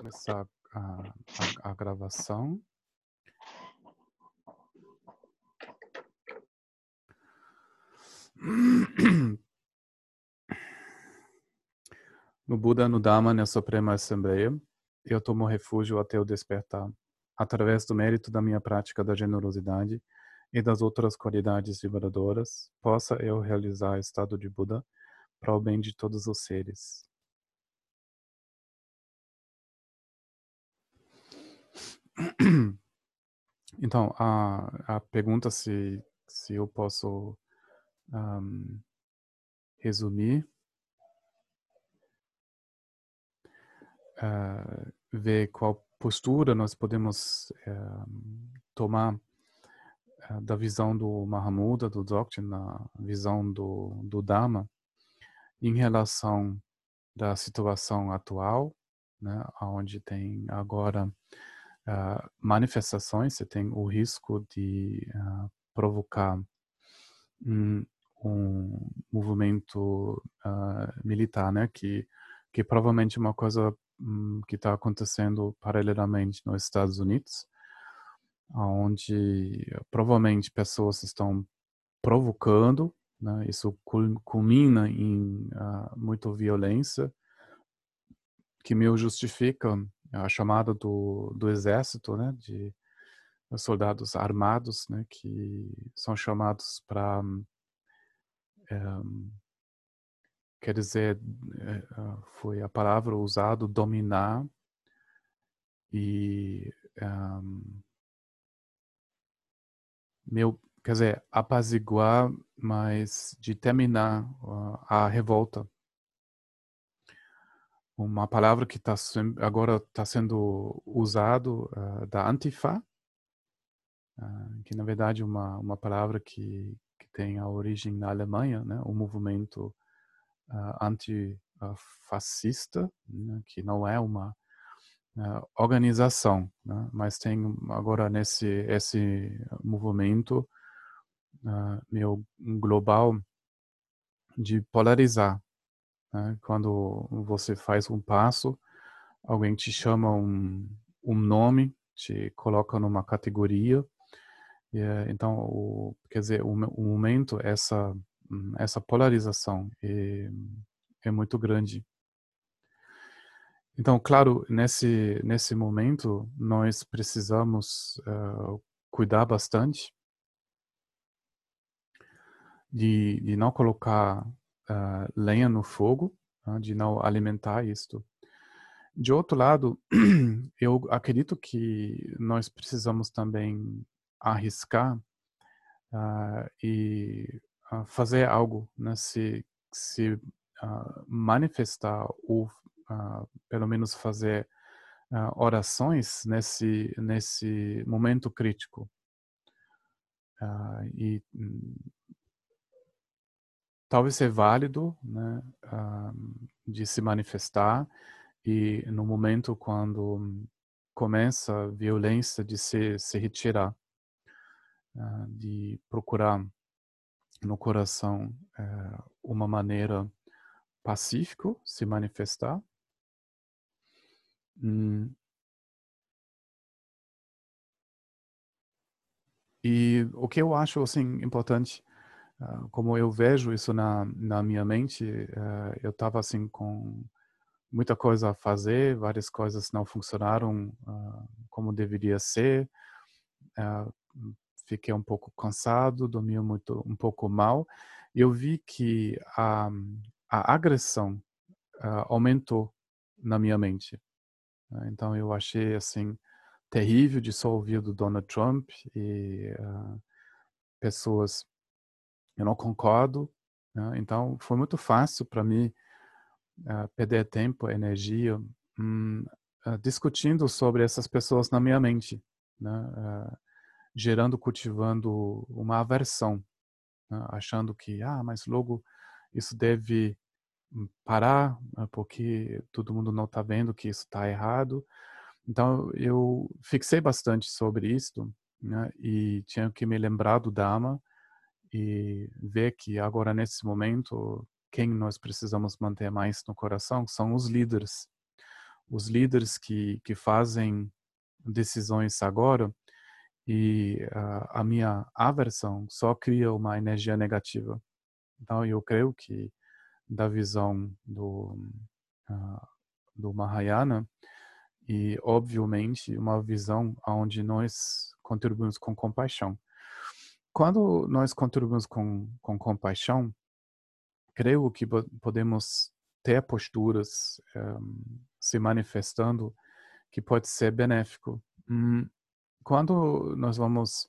começar a, a, a gravação. No Buda, no Dhamma, na Suprema Assembleia, eu tomo refúgio até o despertar, através do mérito da minha prática da generosidade e das outras qualidades liberadoras, possa eu realizar o estado de Buda para o bem de todos os seres. Então, a, a pergunta se, se eu posso um, resumir, uh, ver qual postura nós podemos uh, tomar uh, da visão do Mahamuda, do Dzogchen, na visão do, do Dharma, em relação da situação atual, né, onde tem agora uh, manifestações, você tem o risco de uh, provocar um, um movimento uh, militar, né, que, que provavelmente é uma coisa um, que está acontecendo paralelamente nos Estados Unidos, onde provavelmente pessoas estão provocando, né, isso culmina em uh, muita violência, que me justifica a chamada do, do exército, né, de soldados armados, né, que são chamados para, um, eh, quer dizer, eh, ah, foi a palavra usada, dominar e um, meu, quer dizer, apaziguar, mas de terminar a revolta uma palavra que tá, agora está sendo usado uh, da Antifa, uh, que na verdade é uma, uma palavra que, que tem a origem na Alemanha, né? o movimento uh, antifascista, né? que não é uma organização, né? mas tem agora nesse esse movimento meu global de polarizar né? Quando você faz um passo, alguém te chama um, um nome, te coloca numa categoria. E, então, o, quer dizer, o, o momento, essa, essa polarização é, é muito grande. Então, claro, nesse, nesse momento, nós precisamos uh, cuidar bastante de, de não colocar uh, lenha no fogo, uh, de não alimentar isto. De outro lado, eu acredito que nós precisamos também arriscar uh, e fazer algo, né? se, se manifestar ou pelo menos fazer orações nesse nesse momento crítico. e hum, talvez seja válido né, uh, de se manifestar e no momento quando começa a violência de se, se retirar, uh, de procurar no coração uh, uma maneira pacífica se manifestar. Hum. E o que eu acho assim importante ah, como eu vejo isso na, na minha mente, uh, eu estava assim com muita coisa a fazer, várias coisas não funcionaram uh, como deveria ser, fiquei um pouco cansado, dormi muito, um pouco mal, eu vi que a, a agressão aumentou na minha mente. Então eu achei assim terrível de só ouvir do Donald Trump e pessoas eu não concordo. Né? Então, foi muito fácil para mim uh, perder tempo, energia, um, uh, discutindo sobre essas pessoas na minha mente, né? uh, gerando, cultivando uma aversão, né? achando que, ah, mas logo isso deve hum, parar, né? porque todo mundo não está vendo que isso está errado. Então, eu fixei bastante sobre isso né? e tinha que me lembrar do Dharma, e ver que agora nesse momento quem nós precisamos manter mais no coração são os líderes. os líderes que, que fazem decisões agora e uh, a minha aversão só cria uma energia negativa. Então, eu creio que da visão do, uh, do Mahayana e, obviamente, uma visão onde nós contribuímos com compaixão. Quando nós contribuímos com, com compaixão, creio que podemos ter posturas um, se manifestando que pode ser benéfico. Hum, quando nós vamos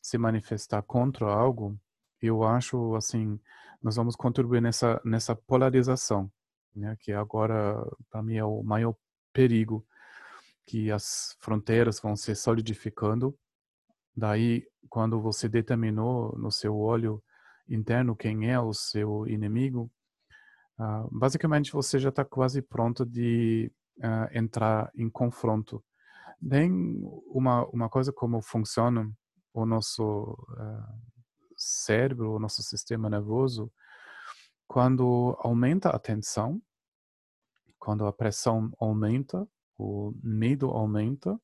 se manifestar contra algo, eu acho assim, nós vamos contribuir nessa nessa polarização, né, que agora para mim é o maior perigo que as fronteiras vão se solidificando. Daí, quando você determinou no seu olho interno quem é o seu inimigo, uh, basicamente você já está quase pronto de uh, entrar em confronto. Tem uma, uma coisa como funciona o nosso uh, cérebro, o nosso sistema nervoso, quando aumenta a tensão, quando a pressão aumenta, o medo aumenta,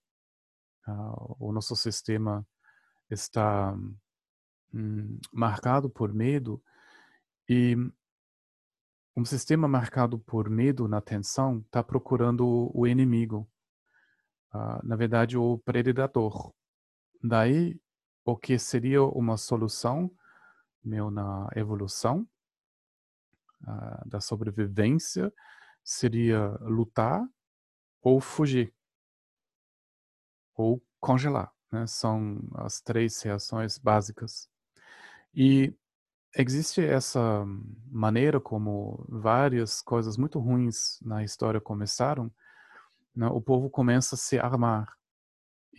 o nosso sistema está hum, marcado por medo e um sistema marcado por medo na tensão está procurando o inimigo, uh, na verdade o predador. Daí o que seria uma solução meu na evolução uh, da sobrevivência seria lutar ou fugir ou congelar. Né? São as três reações básicas. E existe essa maneira como várias coisas muito ruins na história começaram. Né? O povo começa a se armar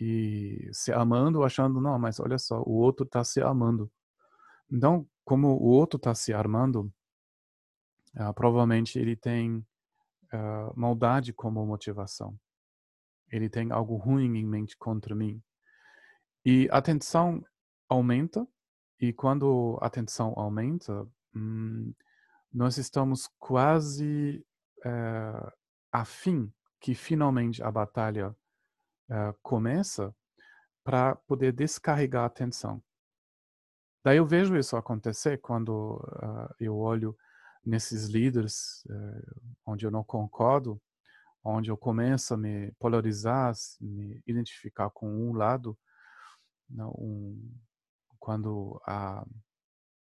e se amando, achando, não, mas olha só, o outro está se amando. Então, como o outro está se armando, uh, provavelmente ele tem uh, maldade como motivação. Ele tem algo ruim em mente contra mim. E a tensão aumenta, e quando a tensão aumenta, hum, nós estamos quase é, afim que finalmente a batalha é, começa para poder descarregar a tensão. Daí eu vejo isso acontecer quando uh, eu olho nesses líderes uh, onde eu não concordo, onde eu começo a me polarizar, me identificar com um lado, um, quando a,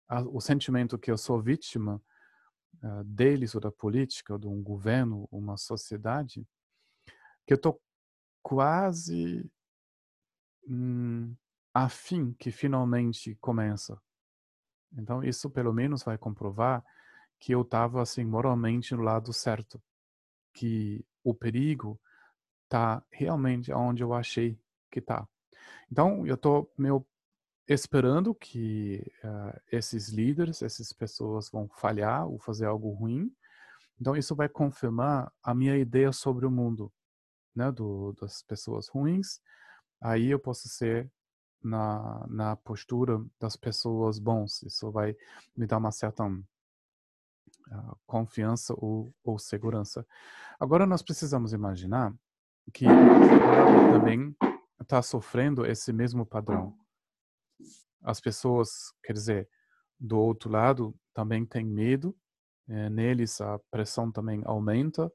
a, o sentimento que eu sou vítima uh, deles ou da política, ou de um governo, uma sociedade, que eu estou quase hum, afim que finalmente começa. Então isso pelo menos vai comprovar que eu estava assim moralmente no lado certo, que o perigo está realmente onde eu achei que está. Então, eu estou meio esperando que uh, esses líderes, essas pessoas vão falhar ou fazer algo ruim. Então, isso vai confirmar a minha ideia sobre o mundo, né, do, das pessoas ruins. Aí eu posso ser na, na postura das pessoas bons. Isso vai me dar uma certa uh, confiança ou, ou segurança. Agora, nós precisamos imaginar que também está sofrendo esse mesmo padrão. As pessoas, quer dizer, do outro lado também têm medo, é, neles a pressão também aumenta.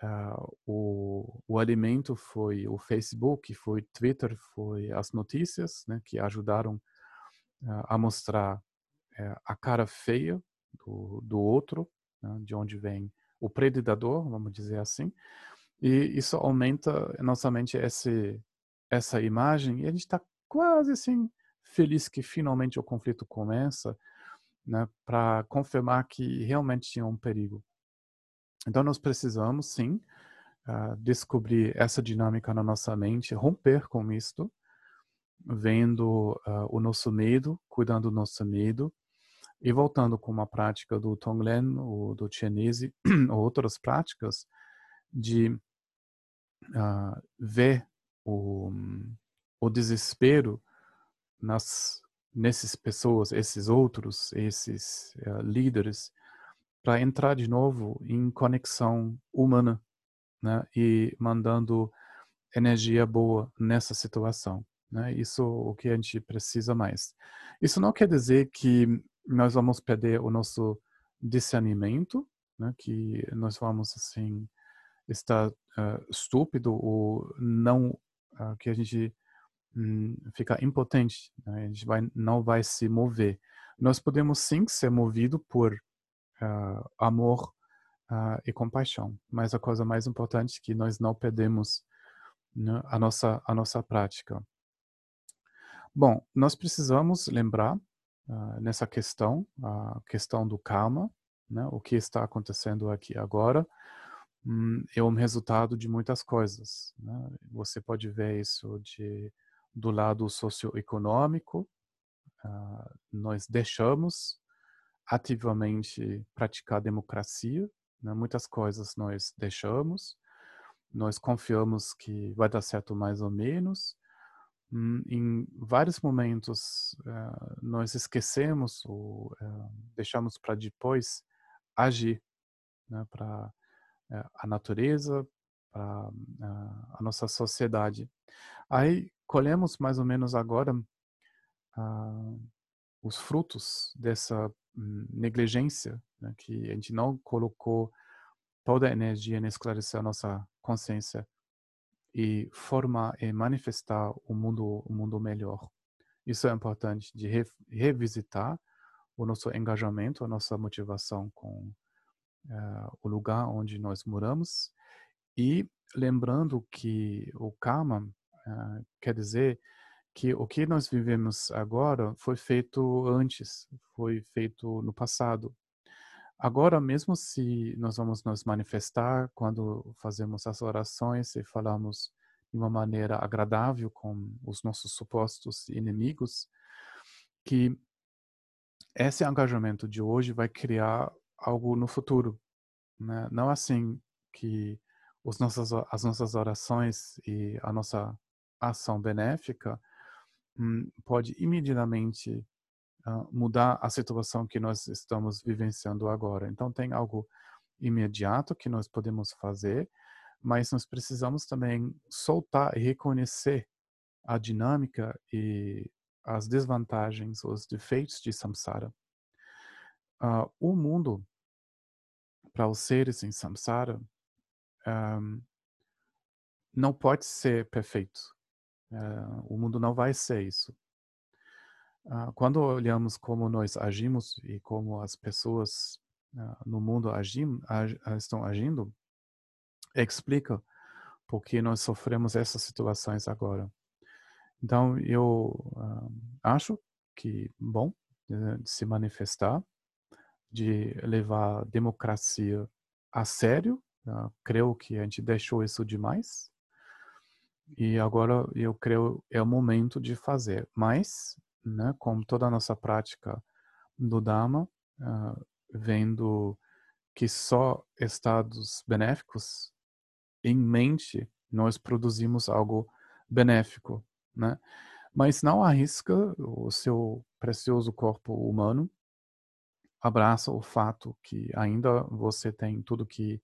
Uh, o, o alimento foi o Facebook, foi Twitter, foi as notícias, né, que ajudaram uh, a mostrar uh, a cara feia do, do outro, né, de onde vem o predador, vamos dizer assim, e isso aumenta nossa mente esse essa imagem e a gente está quase assim feliz que finalmente o conflito começa, né, para confirmar que realmente tinha um perigo. Então nós precisamos sim uh, descobrir essa dinâmica na nossa mente, romper com isto, vendo uh, o nosso medo, cuidando do nosso medo e voltando com uma prática do Tonglen ou do Chinese ou outras práticas de uh, ver o, o desespero nas nesses pessoas, esses outros, esses uh, líderes, para entrar de novo em conexão humana, né, e mandando energia boa nessa situação. Né? Isso é o que a gente precisa mais. Isso não quer dizer que nós vamos perder o nosso discernimento, né? que nós vamos assim estar uh, estúpido ou não uh, que a gente um, fica impotente, né? a gente vai, não vai se mover. Nós podemos sim ser movido por uh, amor e compaixão, mas a coisa mais importante é que nós não perdemos né, a nossa a nossa prática. Bom, nós precisamos lembrar nessa questão, a questão do karma, né, o que está acontecendo aqui agora, hum, é um resultado de muitas coisas. Né? Você pode ver isso de, do lado socioeconômico, uh, nós deixamos ativamente praticar democracia, né? muitas coisas nós deixamos, nós confiamos que vai dar certo mais ou menos, Hum, em vários momentos uh, nós esquecemos ou uh, deixamos para depois agir né, para a natureza, para a nossa sociedade. Aí colhemos mais ou menos agora ah, os frutos dessa um, negligência, né, que a gente não colocou toda a energia em esclarecer a nossa consciência e formar e manifestar o mundo, um mundo melhor. Isso é importante de re, revisitar o nosso engajamento, a nossa motivação com uh, o lugar onde nós moramos e lembrando que o karma uh, quer dizer que o que nós vivemos agora foi feito antes, foi feito no passado. Agora, mesmo se nós vamos nos manifestar quando fazemos as orações e falamos de uma maneira agradável com os nossos supostos inimigos, que esse engajamento de hoje vai criar algo no futuro. Né? Não assim que os nossas, as nossas orações e a nossa ação benéfica hum, pode imediatamente uh, mudar a situação que nós estamos vivenciando agora. Então, tem algo imediato que nós podemos fazer, mas nós precisamos também soltar e reconhecer a dinâmica e as desvantagens, os defeitos de samsara. Uh, o mundo, para os seres em samsara, um, não pode ser perfeito. Uh, o mundo não vai ser isso. Ah, quando olhamos como nós agimos e como as pessoas ah, no mundo agim, estão agindo, explica por que nós sofremos essas situações agora. Então, eu uh, acho que bom de se manifestar, de levar a democracia a sério. Uh, creio que a gente deixou isso demais. E agora eu creio é o momento de fazer. Mas né, como toda a nossa prática do Dharma, uh, vendo que só estados benéficos em mente nós produzimos algo benéfico, né? Mas não arrisca o seu precioso corpo humano, abraça o fato que ainda você tem tudo que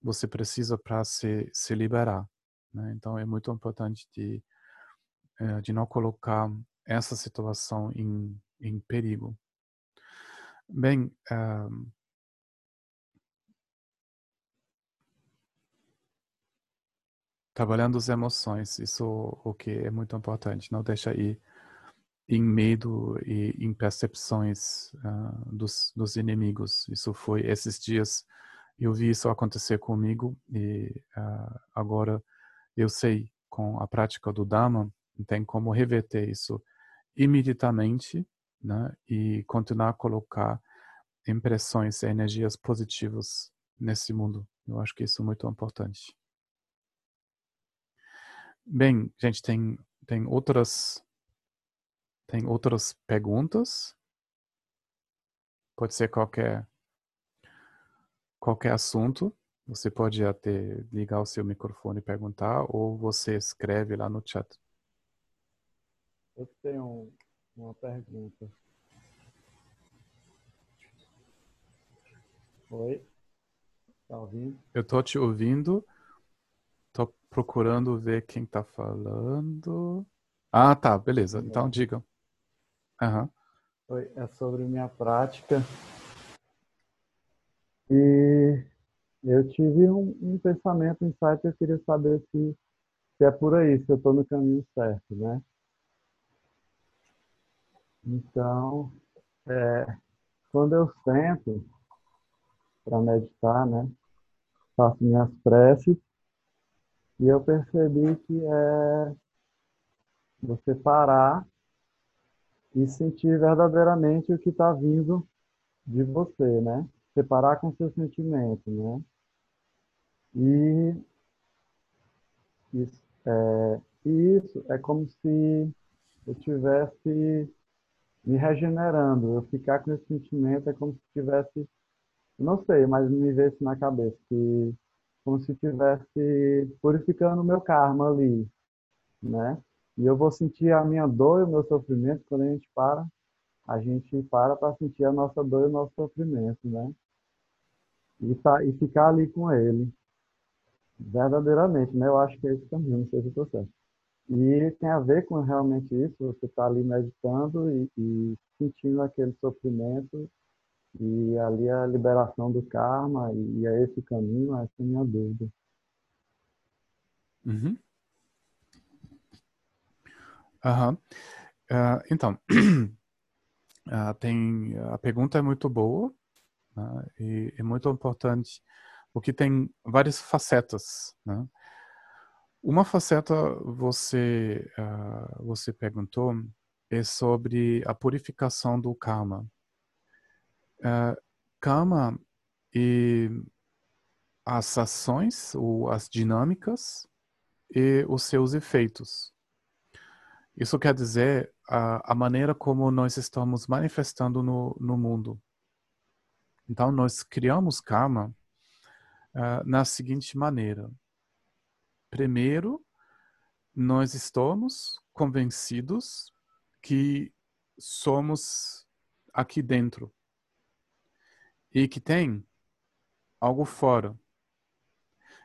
você precisa para se, se liberar. Né? Então é muito importante de, eh, de não colocar essa situação em, em perigo. Bem, uh, trabalhando as emoções, isso o que é muito importante, não deixa ir em medo e em percepções uh, dos, dos inimigos. Isso foi esses dias eu vi isso acontecer comigo e uh, agora eu sei com a prática do Dhamma tem como reverter isso imediatamente né, e continuar a colocar impressões e energias positivas nesse mundo. Eu acho que isso é muito importante. Bem, gente, tem, tem outras tem outras perguntas? Pode ser qualquer qualquer assunto. Você pode até ligar o seu microfone e perguntar, ou você escreve lá no chat. Eu tenho uma pergunta. Oi? Tá ouvindo? Eu tô te ouvindo, procurando ver quem está falando. Ah, tá, beleza. Então diga. Uhum. Oi, é sobre minha prática. E eu tive um, um pensamento, um insight, eu queria saber se, se é por aí, se eu estou no caminho certo, né? Então, é, quando eu sento para meditar, né, faço minhas preces e eu percebi que é você parar e sentir verdadeiramente o que está vindo de você, né? Separar com seu sentimento, né? E isso é, isso é como se eu tivesse me regenerando. Eu ficar com esse sentimento é como se tivesse, não sei, mas me veio isso na cabeça, que como se tivesse purificando o meu karma ali, né? E eu vou sentir a minha dor e o meu sofrimento quando a gente para, a gente para para sentir a nossa dor e o nosso sofrimento, né? E, tá, e ficar ali com ele, verdadeiramente, né? Eu acho que é esse caminho, não sei se estou certo. E tem a ver com realmente isso, você está ali meditando e, e, sentindo aquele sofrimento e ali a liberação do karma e, e é esse caminho, essa é a minha dúvida. Uhum. Uhum. Uh, então, uh, tem, a pergunta é muito boa né, e é muito importante, porque tem várias facetas. Né? Uma faceta você uh, você perguntou é sobre a purificação do karma. Uh, karma e as ações ou as dinâmicas e os seus efeitos. Isso quer dizer a, a maneira como nós estamos manifestando no, no mundo. Então, nós criamos karma uh, na seguinte maneira Primeiro, nós estamos convencidos que somos aqui dentro e que tem algo fora.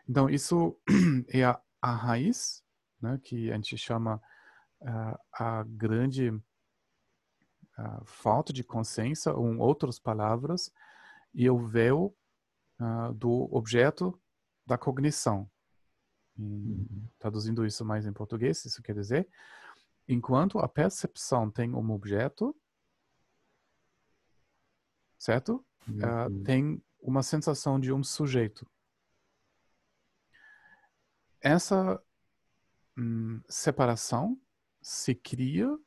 Então, isso é a, a raiz, né, que a gente chama uh, a grande falta de consciência, ou em outras palavras, e o véu uh, do objeto da cognição. Uhum. Traduzindo isso mais em português, isso quer dizer, enquanto a percepção tem um objeto, certo? Uhum. Uh, tem uma sensação de um sujeito. Essa hum, separação se cria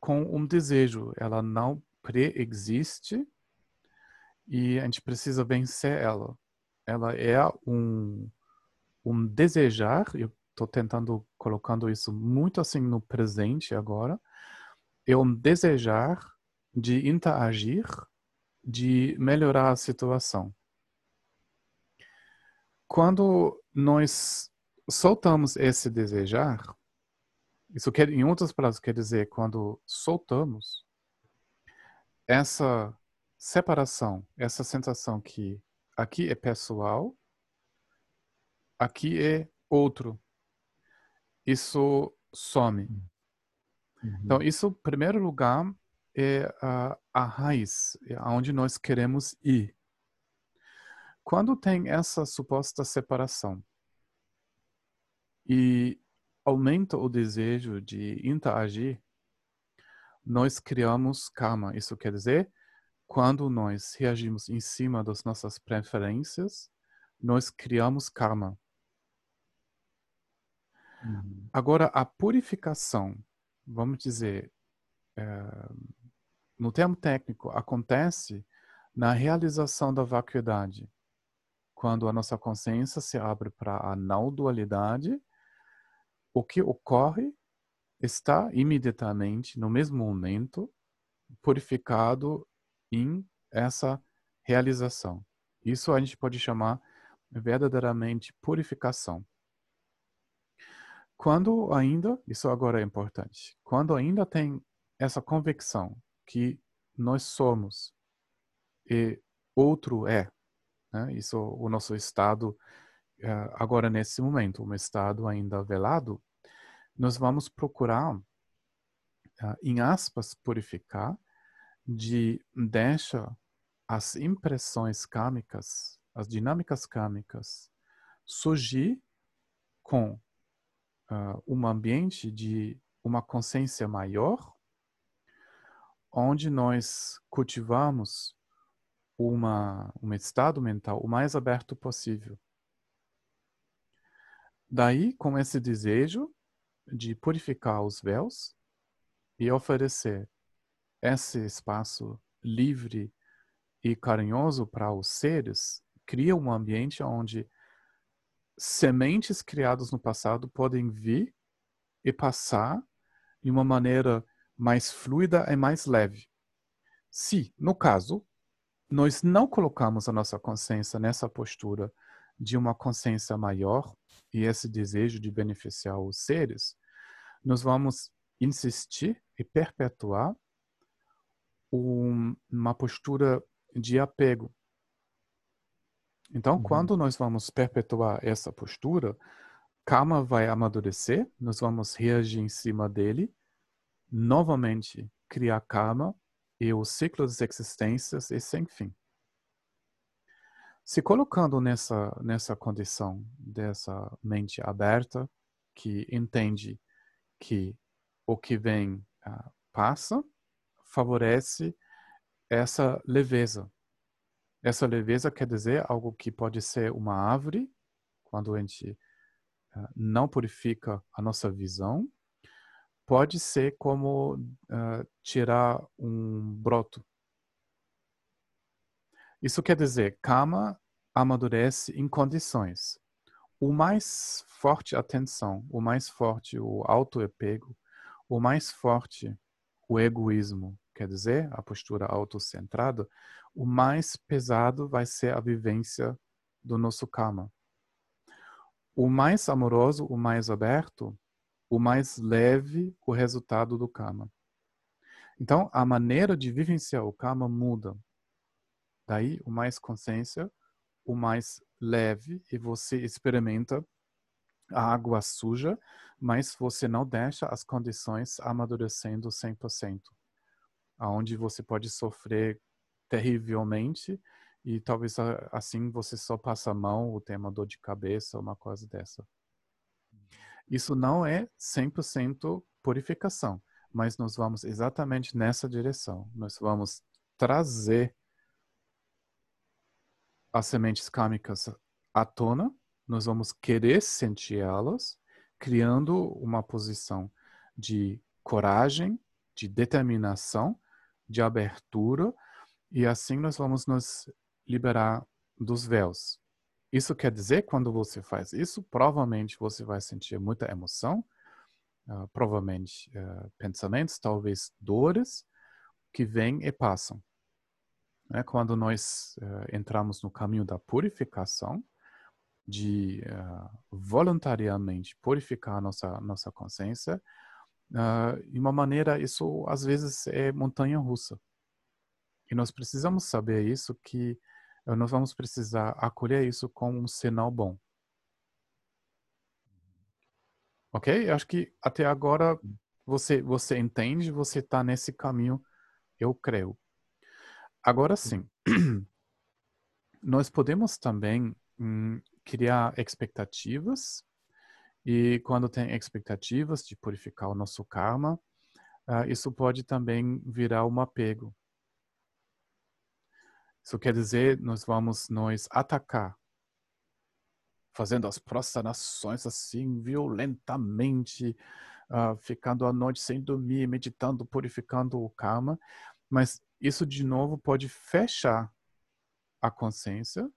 com um desejo. Ela não pré-existe e a gente precisa vencer ela. Ela é um um desejar, eu estou tentando colocando isso muito assim no presente agora, é um desejar de interagir, de melhorar a situação. Quando nós soltamos esse desejar, isso quer, em outras palavras quer dizer quando soltamos essa separação, essa sensação que aqui é pessoal aqui é outro. Isso some. Uhum. Então, isso, em primeiro lugar, é a, a raiz, é aonde nós queremos ir. Quando tem essa suposta separação e aumenta o desejo de interagir, nós criamos karma. Isso quer dizer, quando nós reagimos em cima das nossas preferências, nós criamos karma. Uhum. Agora, a purificação, vamos dizer, é, no termo técnico, acontece na realização da vacuidade. Quando a nossa consciência se abre para a não dualidade, o que ocorre está imediatamente, no mesmo momento, purificado em essa realização. Isso a gente pode chamar verdadeiramente purificação. Quando ainda, isso agora é importante, quando ainda tem essa convicção que nós somos e outro é, né? isso o nosso estado agora nesse momento, um estado ainda velado, nós vamos procurar, uh, em aspas, purificar, de deixa as impressões kármicas, as dinâmicas kármicas, surgir com uh, um ambiente de uma consciência maior, onde nós cultivamos uma, um estado mental o mais aberto possível. Daí, com esse desejo de purificar os véus e oferecer esse espaço livre e carinhoso para os seres, cria um ambiente onde sementes criadas no passado podem vir e passar de uma maneira mais fluida e mais leve. Se, no caso, nós não colocamos a nossa consciência nessa postura de uma consciência maior e esse desejo de beneficiar os seres, nós vamos insistir e perpetuar um, uma postura de apego. Então, uhum. quando nós vamos perpetuar essa postura, karma vai amadurecer, nós vamos reagir em cima dele, novamente criar karma e o ciclo das existências é sem fim. Se colocando nessa, nessa condição dessa mente aberta, que entende que o que vem uh, passa, favorece essa leveza. Essa leveza quer dizer algo que pode ser uma árvore, quando a gente uh, não purifica a nossa visão, pode ser como uh, tirar um broto. Isso quer dizer, kama amadurece em condições. O mais forte a atenção, o mais forte o auto-apego, o mais forte o egoísmo, quer dizer, a postura autocentrada, o mais pesado vai ser a vivência do nosso karma. O mais amoroso, o mais aberto, o mais leve o resultado do karma. Então, a maneira de vivenciar o karma muda. Daí, o mais consciência, o mais leve, e você experimenta a água suja, mas você não deixa as condições amadurecendo 100%. Aonde você pode sofrer terrivelmente e talvez assim você só passa a mão ou tem uma dor de cabeça, uma coisa dessa. Isso não é 100% purificação, mas nós vamos exatamente nessa direção. Nós vamos trazer as sementes kármicas à tona, nós vamos querer sentir elas, criando uma posição de coragem, de determinação, de abertura, e assim nós vamos nos liberar dos véus. Isso quer dizer, quando você faz isso, provavelmente você vai sentir muita emoção, uh, provavelmente uh, pensamentos, talvez dores, que vêm e passam. É, quando nós uh, entramos no caminho da purificação, de voluntariamente purificar nossa, nossa consciência, de uma maneira, isso às vezes é montanha russa. E nós precisamos saber isso, que nós vamos precisar acolher isso como um sinal bom. Ok? Acho que até agora você, você entende, você está nesse caminho, eu creio. Agora sim, nós podemos também hum, criar expectativas, e quando tem expectativas de purificar o nosso karma, uh, isso pode também virar um apego. Isso quer dizer, nós vamos nos atacar, fazendo as prostrações assim, violentamente, uh, ficando a noite sem dormir, meditando, purificando o karma. Mas isso, de novo, pode fechar a consciência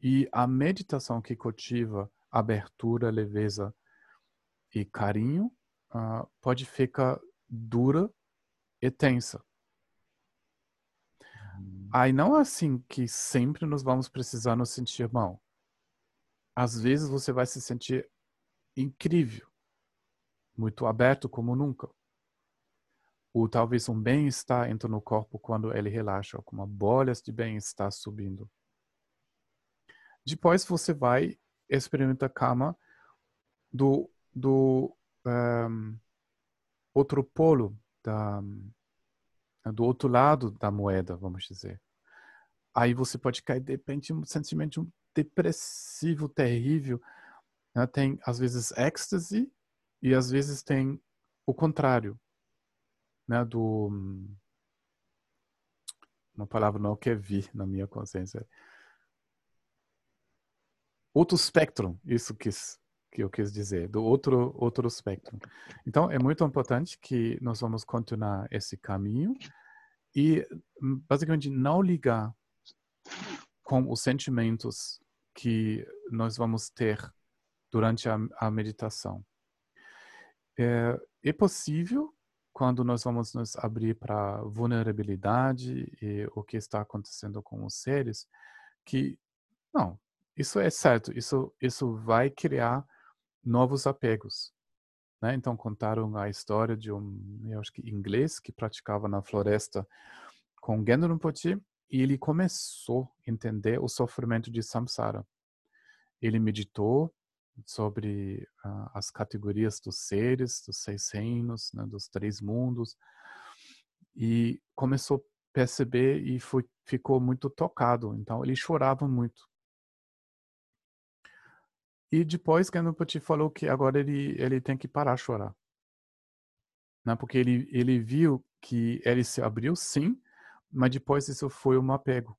e a meditação que cultiva abertura, leveza e carinho uh, pode ficar dura e tensa. Aí não é assim que sempre nós vamos precisar nos sentir mal. Às vezes você vai se sentir incrível, muito aberto como nunca. Ou talvez um bem-estar entra no corpo quando ele relaxa, como bolhas de bem-estar subindo. depois você vai experimentar karma do, do um, outro polo, da, do outro lado da moeda, vamos dizer. Aí você pode cair de repente um sentimento depressivo, terrível. Né? Tem, às vezes, êxtase e às vezes tem o contrário. Né? Do, uma palavra não quer vir na minha consciência. Outro espectro, isso quis, que eu quis dizer, do outro outro espectro. Então é muito importante que nós vamos continuar esse caminho e basicamente não ligar com os sentimentos que nós vamos ter durante a, a meditação. É, é possível quando nós vamos nos abrir para vulnerabilidade e o que está acontecendo com os seres, que não, isso é certo, isso isso vai criar novos apegos. Né? Então contaram a história de um, eu acho que inglês que praticava na floresta com Gendron Rinpoche e ele começou a entender o sofrimento de samsara. Ele meditou sobre uh, as categorias dos seres, dos seis reinos, né, dos três mundos, e começou a perceber e foi, ficou muito tocado. Então ele chorava muito. E depois Ganapati falou que agora ele ele tem que parar de chorar, né? Porque ele ele viu que ele se abriu sim, mas depois isso foi um apego.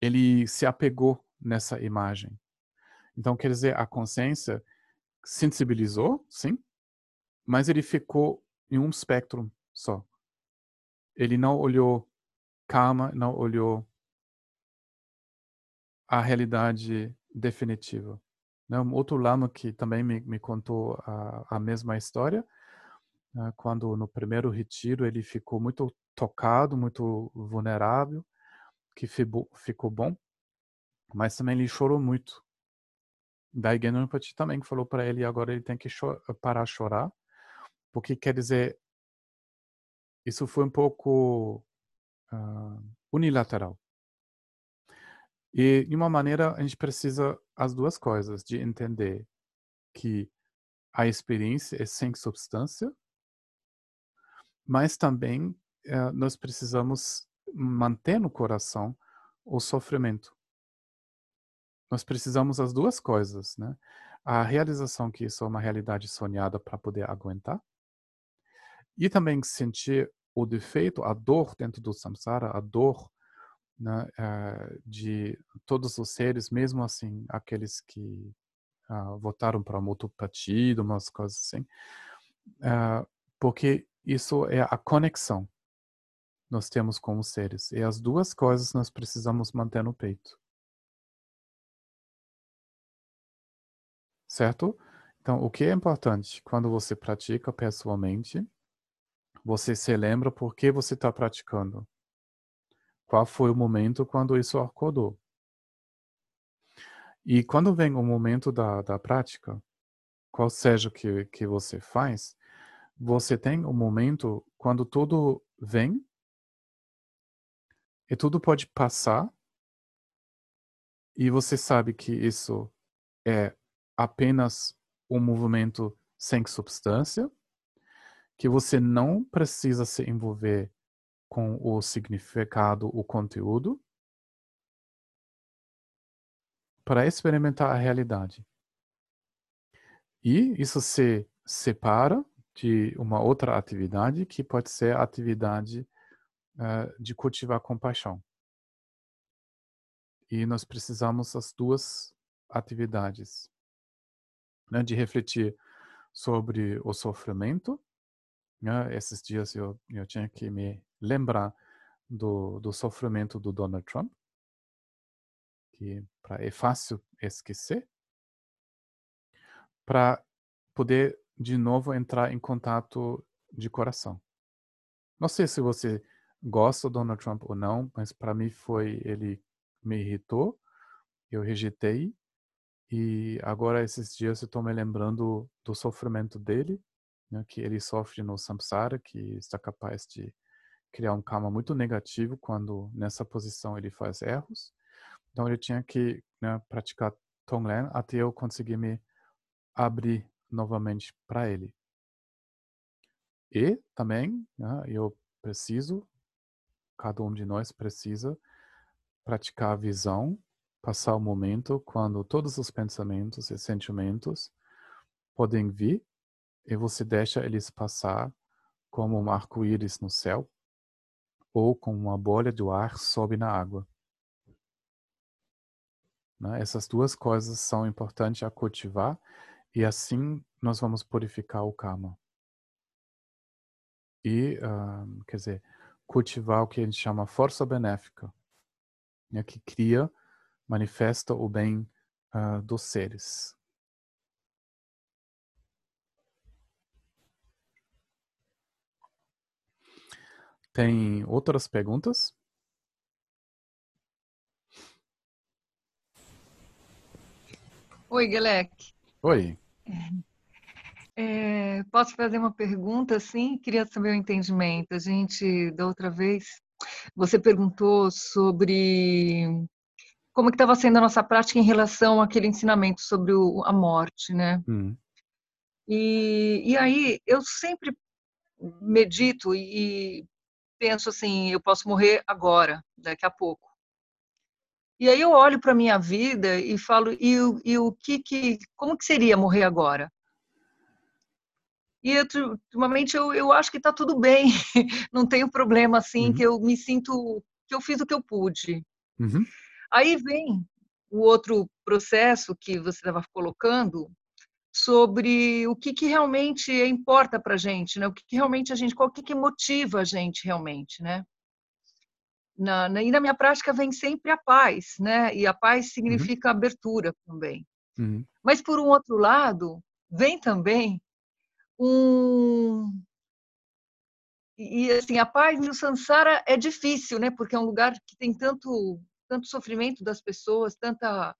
Ele se apegou nessa imagem. Então, quer dizer, a consciência sensibilizou, sim, mas ele ficou em um espectro só. Ele não olhou calma, não olhou a realidade definitiva. Né? Um outro lama que também me, me contou a, a mesma história, né? quando no primeiro retiro ele ficou muito tocado, muito vulnerável, que ficou bom, mas também ele chorou muito Daí Genunpati também falou para ele agora ele tem que parar de chorar, porque quer dizer isso foi um pouco uh, unilateral. E de uma maneira a gente precisa as duas coisas, de entender que a experiência é sem substância, mas também uh, nós precisamos manter no coração o sofrimento. Nós precisamos as duas coisas, né? A realização que isso é uma realidade sonhada para poder aguentar e também sentir o defeito, a dor dentro do samsara, a dor né, uh, de todos os seres, mesmo assim, aqueles que uh, votaram para um outro partido, umas coisas assim, uh, porque isso é a conexão nós temos com os seres. E as duas coisas nós precisamos manter no peito. Certo? Então, o que é importante quando você pratica pessoalmente? Você se lembra por que você está praticando? Qual foi o momento quando isso acordou? E quando vem o momento da, da prática, qual seja que, que você faz, você tem um momento quando tudo vem e tudo pode passar e você sabe que isso é apenas um movimento sem substância, que você não precisa se envolver com o significado, o conteúdo, para experimentar a realidade. E isso se separa de uma outra atividade, que pode ser a atividade uh, de cultivar compaixão. E nós precisamos as duas atividades né, de refletir sobre o sofrimento. Né? Esses dias eu, eu tinha que me lembrar do, do sofrimento do Donald Trump, que pra, é fácil esquecer, para poder de novo entrar em contato de coração. Não sei se você gosta do Donald Trump ou não, mas para mim foi ele me irritou, eu rejeitei e agora, esses dias, eu estou me lembrando do sofrimento dele, né, que ele sofre no samsara, que está capaz de criar um karma muito negativo quando nessa posição ele faz erros. Então eu tinha que né, praticar Tonglen até eu conseguir me abrir novamente para ele. E também né, eu preciso, cada um de nós precisa praticar a visão, passar o momento quando todos os pensamentos e sentimentos podem vir e você deixa eles passar como um arco-íris no céu ou como uma bolha de ar sobe na água. Né? Essas duas coisas são importantes a cultivar e assim nós vamos purificar o karma. E, uh, quer dizer, cultivar o que a gente chama força benéfica, né? que cria, manifesta o bem uh, dos seres. Tem outras perguntas? Oi, Guilherme. Oi. É, posso fazer uma pergunta, sim? Queria saber o entendimento. A gente, da outra vez, você perguntou sobre como que estava sendo a nossa prática em relação àquele ensinamento sobre o, a morte, né? Hum. E, e aí, eu sempre medito e penso assim, eu posso morrer agora, daqui a pouco. E aí eu olho para minha vida e falo, e, e o que que, como que seria morrer agora? E ultimamente eu, eu acho que está tudo bem, não tenho problema assim, uhum. que eu me sinto que eu fiz o que eu pude. Uhum. Aí vem o outro processo que você estava colocando, sobre o que, que realmente importa para a gente, né? O que, que, realmente a gente, qual que, que motiva a gente realmente, né? Na, na, e na minha prática vem sempre a paz, né? E a paz uhum. significa uhum. abertura também. Uhum. Mas por um outro lado, vem também um e assim a paz no samsara é difícil, né? Porque é um lugar que tem tanto tanto sofrimento das pessoas, tanta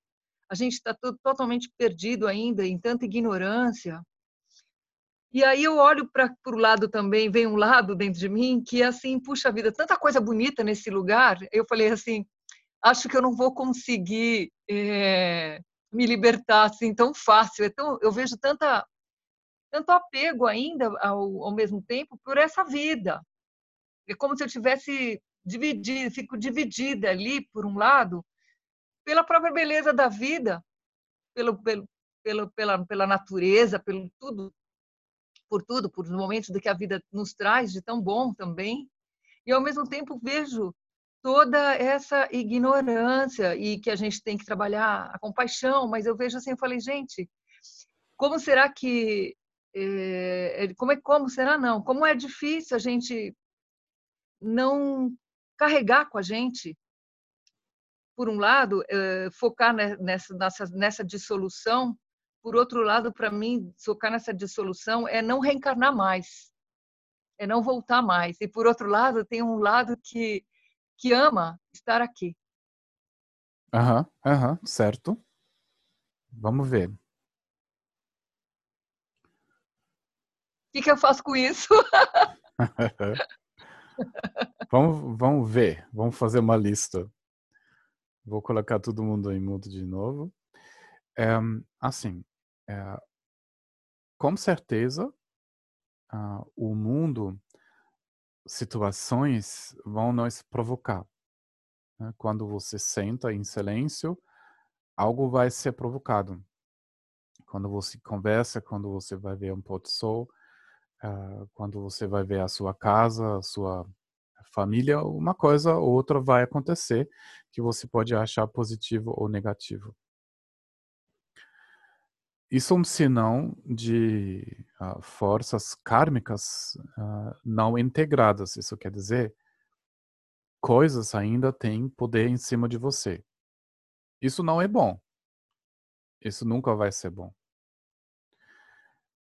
a gente está totalmente perdido ainda em tanta ignorância. E aí eu olho para o lado também, vem um lado dentro de mim que é assim, puxa vida, tanta coisa bonita nesse lugar. Eu falei assim, acho que eu não vou conseguir é, me libertar assim tão fácil. Então eu vejo tanta tanto apego ainda ao, ao mesmo tempo por essa vida. É como se eu tivesse dividido, fico dividida ali por um lado pela própria beleza da vida, pelo, pelo, pelo, pela, pela natureza, pelo tudo, por tudo, por os momentos do que a vida nos traz de tão bom também. E ao mesmo tempo vejo toda essa ignorância e que a gente tem que trabalhar a compaixão, mas eu vejo assim, eu falei, gente, como será que é, como é como será não? Como é difícil a gente não carregar com a gente por um lado, eh, focar nessa, nessa, nessa dissolução, por outro lado, para mim, focar nessa dissolução é não reencarnar mais, é não voltar mais. E por outro lado, tem um lado que, que ama estar aqui. Aham, aham, certo. Vamos ver. O que, que eu faço com isso? vamos, vamos ver, vamos fazer uma lista. Vou colocar todo mundo em mudo de novo. É, assim, é, com certeza, uh, o mundo, situações vão nos provocar. Né? Quando você senta em silêncio, algo vai ser provocado. Quando você conversa, quando você vai ver um pôr do sol, uh, quando você vai ver a sua casa, a sua família, uma coisa ou outra vai acontecer que você pode achar positivo ou negativo. Isso é um sinal de uh, forças kármicas uh, não integradas. Isso quer dizer, coisas ainda têm poder em cima de você. Isso não é bom. Isso nunca vai ser bom.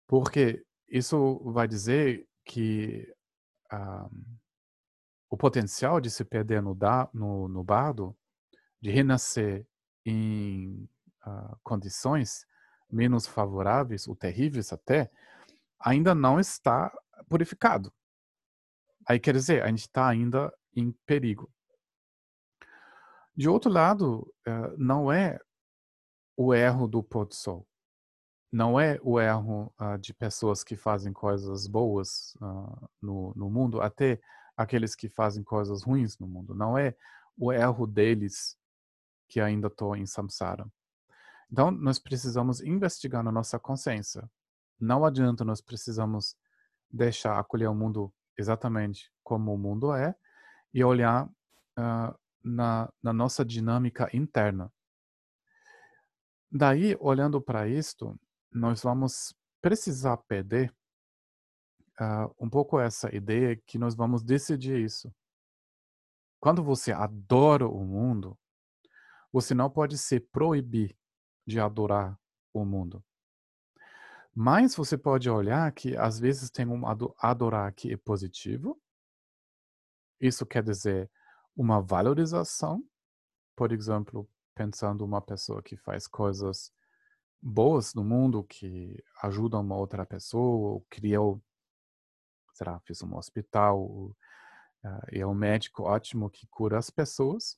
Porque isso vai dizer que uh, o potencial de se perder no, da, no, no bardo, de renascer em uh, condições menos favoráveis, ou terríveis até, ainda não está purificado. Aí quer dizer, a gente está ainda em perigo. De outro lado, uh, não é o erro do pôr do sol. Não é o erro uh, de pessoas que fazem coisas boas uh, no, no mundo, até aqueles que fazem coisas ruins no mundo. Não é o erro deles que ainda estou em samsara. Então, nós precisamos investigar na nossa consciência. Não adianta nós precisamos deixar acolher o mundo exatamente como o mundo é e olhar uh, na, na nossa dinâmica interna. Daí, olhando para isto, nós vamos precisar perder uh, um pouco essa ideia que nós vamos decidir isso. Quando você adora o mundo, você não pode se proibir de adorar o mundo. Mas você pode olhar que às vezes tem um adorar que é positivo. Isso quer dizer uma valorização. Por exemplo, pensando uma pessoa que faz coisas boas no mundo, que ajuda uma outra pessoa, ou criou, será, fez um hospital, uh, é um médico ótimo que cura as pessoas.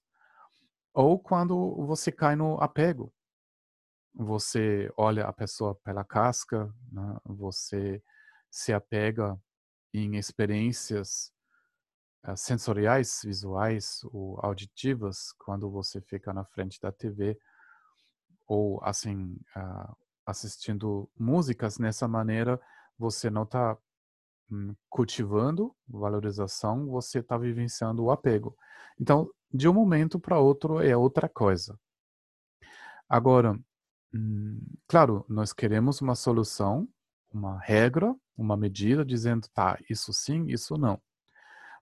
Ou quando você cai no apego, você olha a pessoa pela casca, né? você se apega em experiências uh, sensoriais, visuais ou auditivas, quando você fica na frente da TV ou assim uh, assistindo músicas nessa maneira, você não está hum, cultivando valorização, você está vivenciando o apego. Então, de um momento para outro é outra coisa. Agora, Hum, claro, nós queremos uma solução, uma regra, uma medida dizendo, tá, isso sim, isso não.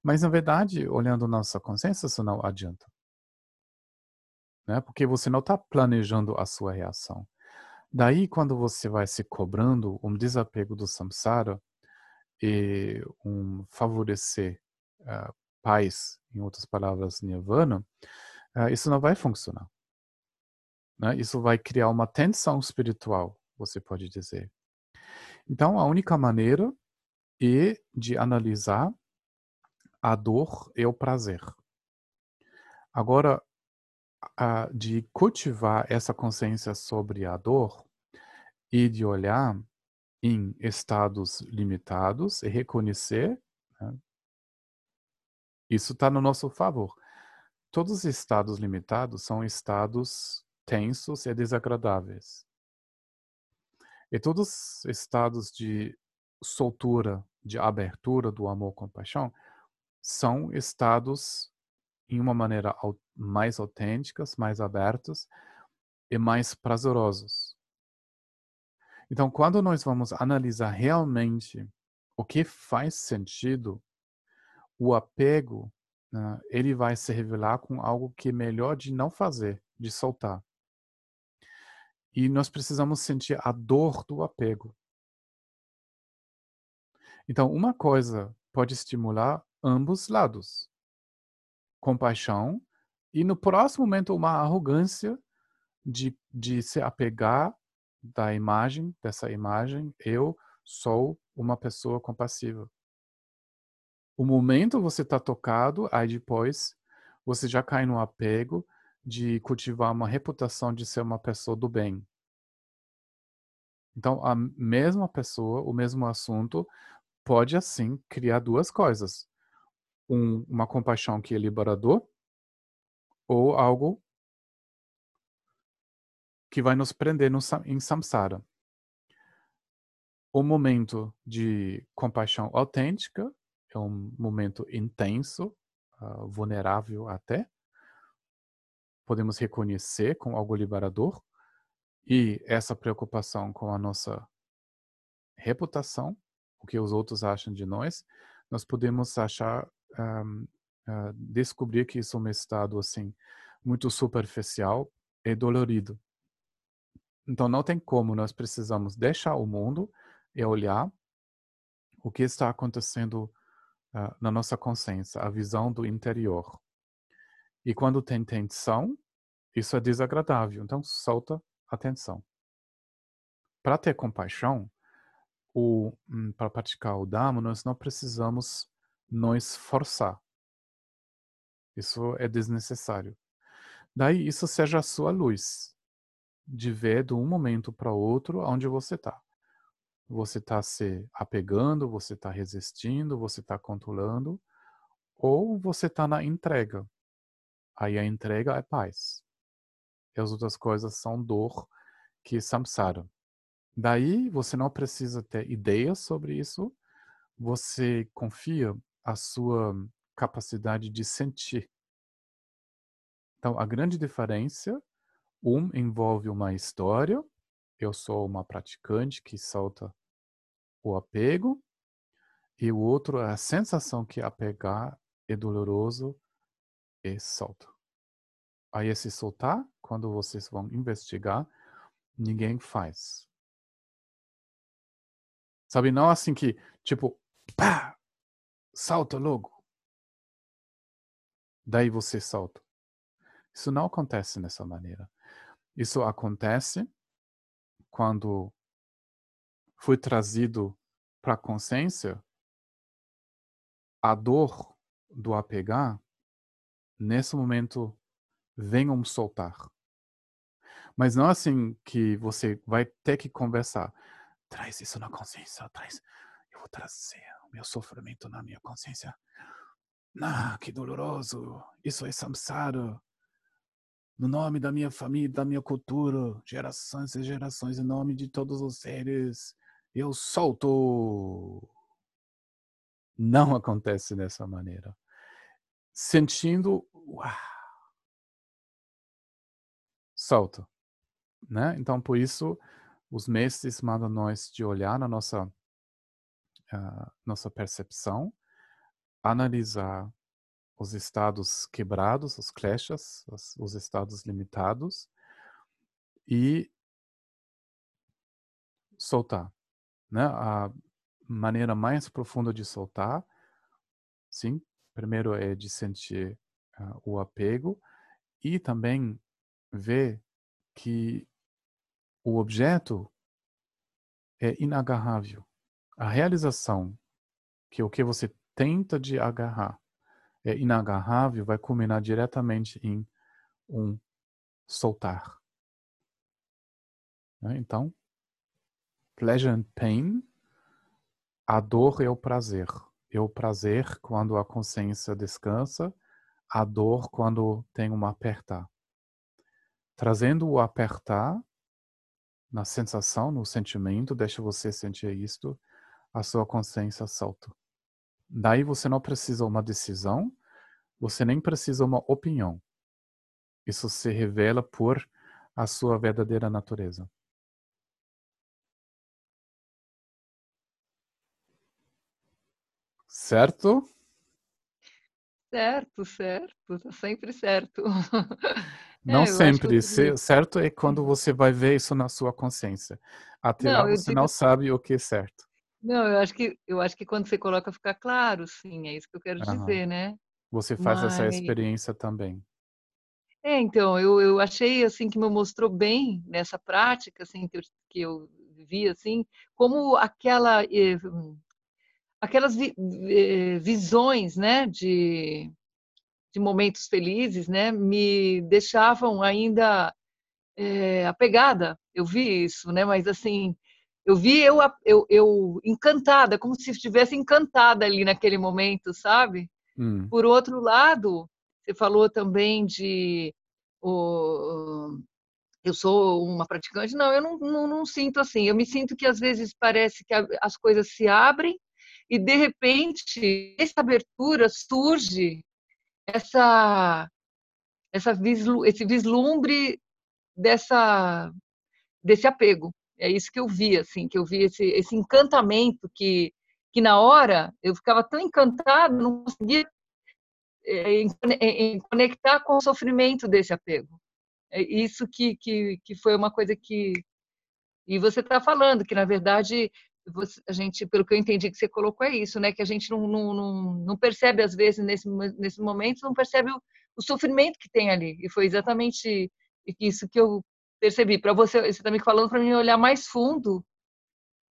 Mas, na verdade, olhando nossa consciência, isso não adianta. Né? Porque você não está planejando a sua reação. Daí, quando você vai se cobrando um desapego do samsara e um favorecer uh, paz, em outras palavras, nirvana, uh, isso não vai funcionar. Né? Isso vai criar uma tensão espiritual, você pode dizer. Então, a única maneira é de analisar a dor e o prazer. Agora, a, de cultivar essa consciência sobre a dor e de olhar em estados limitados e reconhecer, né? isso está no nosso favor. Todos os estados limitados são estados tensos e desagradáveis. E todos os estados de soltura, de abertura do amor-compaixão, são estados em uma maneira mais autênticas, mais abertos e mais prazerosos. Então, quando nós vamos analisar realmente o que faz sentido, o apego, né, ele vai se revelar com algo que é melhor de não fazer, de soltar. E nós precisamos sentir a dor do apego. Então, uma coisa pode estimular ambos lados. Compaixão e no próximo momento uma arrogância de, de se apegar da imagem, dessa imagem, eu sou uma pessoa compassiva. O momento você está tocado, aí depois você já cai no apego de cultivar uma reputação de ser uma pessoa do bem. Então, a mesma pessoa, o mesmo assunto, pode assim criar duas coisas: um, uma compaixão que é liberador ou algo que vai nos prender no, em samsara. O momento de compaixão autêntica é um momento intenso, uh, vulnerável até, podemos reconhecer com algo liberador e essa preocupação com a nossa reputação, o que os outros acham de nós, nós podemos achar, um, uh, descobrir que isso é um estado assim muito superficial e dolorido. Então não tem como, nós precisamos deixar o mundo e olhar o que está acontecendo uh, na nossa consciência, a visão do interior. E quando tem tensão, isso é desagradável. Então, solta a tensão. Para ter compaixão, hum, para praticar o Dhamma, nós não precisamos nos forçar. Isso é desnecessário. Daí isso seja a sua luz de ver de um momento para outro onde você está. Você está se apegando, você está resistindo, você está controlando, ou você está na entrega. Aí a entrega é paz. E as outras coisas são dor, que samsara. Daí você não precisa ter ideias sobre isso, você confia a sua capacidade de sentir. Então, a grande diferença, um envolve uma história, eu sou uma praticante que solta o apego, e o outro é a sensação que apegar é doloroso e solta. Aí esse soltar, quando vocês vão investigar, ninguém faz. Sabe, não assim que, tipo, pá, salta logo. Daí você salta. Isso não acontece dessa maneira. Isso acontece quando foi trazido para a consciência a dor do apegar, nesse momento, venham soltar. Mas não assim que você vai ter que conversar. Traz isso na consciência, traz. Eu vou trazer o meu sofrimento na minha consciência. Ah, que doloroso. Isso é samsara. No nome da minha família, da minha cultura, gerações e gerações, em nome de todos os seres, eu solto. Não acontece dessa maneira. Sentindo, uau, solta. Né? Então, por isso, os mestres mandam nós de olhar na nossa, uh, nossa percepção, analisar os estados quebrados, os clashes, os, os estados limitados e soltar. Né? A maneira mais profunda de soltar, sim, primeiro é de sentir uh, o apego e também ver que o objeto é inagarrável. A realização que o que você tenta de agarrar é inagarrável vai culminar diretamente em um soltar. Né? Então, pleasure and pain, a dor é o prazer. É o prazer quando a consciência descansa, a dor quando tem um apertar. Trazendo o apertar na sensação, no sentimento, deixa você sentir isto, a sua consciência solta. Daí você não precisa uma decisão, você nem precisa uma opinião. Isso se revela por a sua verdadeira natureza. Certo? Certo, certo, tá sempre certo. Não é, sempre. Que... Certo é quando você vai ver isso na sua consciência. Até não, lá você digo... não sabe o que é certo. Não, eu acho que eu acho que quando você coloca fica claro, sim, é isso que eu quero dizer, né? Você faz Mas... essa experiência também. É, então, eu, eu achei assim que me mostrou bem nessa prática assim que eu, que eu vi assim, como aquela eh, aquelas vi, eh, visões, né, de de momentos felizes, né, me deixavam ainda é, apegada. Eu vi isso, né, mas assim, eu vi eu, eu, eu encantada, como se estivesse encantada ali naquele momento, sabe? Hum. Por outro lado, você falou também de o, eu sou uma praticante. Não, eu não, não, não, sinto assim. Eu me sinto que às vezes parece que as coisas se abrem e de repente essa abertura surge essa, essa esse vislumbre dessa desse apego. É isso que eu vi, assim, que eu vi esse, esse encantamento que, que na hora eu ficava tão encantada, não conseguia é, em, conectar com o sofrimento desse apego. É isso que, que, que foi uma coisa que. E você está falando que, na verdade, você, a gente, pelo que eu entendi que você colocou, é isso, né? Que a gente não, não, não, não percebe, às vezes, nesse, nesse momento, não percebe o, o, sofrimento que tem ali. E foi exatamente isso que eu percebi. Para você, você está me falando para mim olhar mais fundo,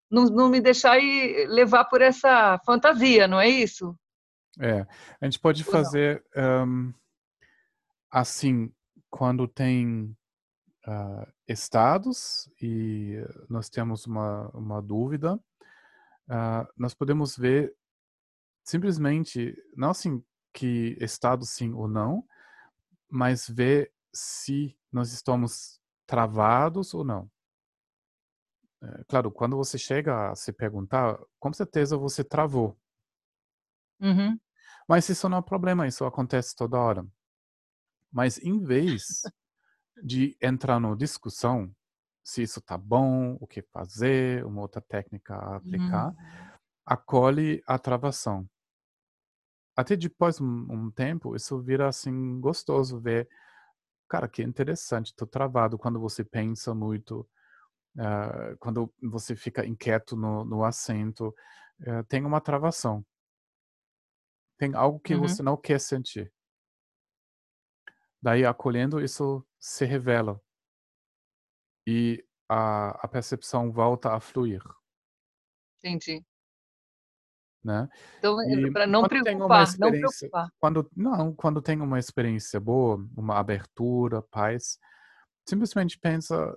não, não me deixar ir levar por essa fantasia, não é isso? É, a gente pode fazer um, assim, quando tem uh, estados e nós temos uma, uma dúvida, uh, nós podemos ver simplesmente, não assim que estado sim ou não, mas ver se nós estamos travados ou não. É, claro, quando você chega a se perguntar, com certeza você travou. Uhum. Mas isso não é problema, isso acontece toda hora. Mas em vez de entrar na discussão se isso tá bom, o que fazer, uma outra técnica a aplicar, uhum. acolhe a travação. Até depois um, um tempo, isso vira assim gostoso ver, cara, que interessante, tô travado quando você pensa muito, uh, quando você fica inquieto no, no assento, uh, tem uma travação. Tem algo que uhum. você não quer sentir. Daí, acolhendo, isso se revela. E a, a percepção volta a fluir. Entendi. Né? Então, é para não preocupar, não preocupar. Quando, não, quando tem uma experiência boa, uma abertura, paz, simplesmente pensa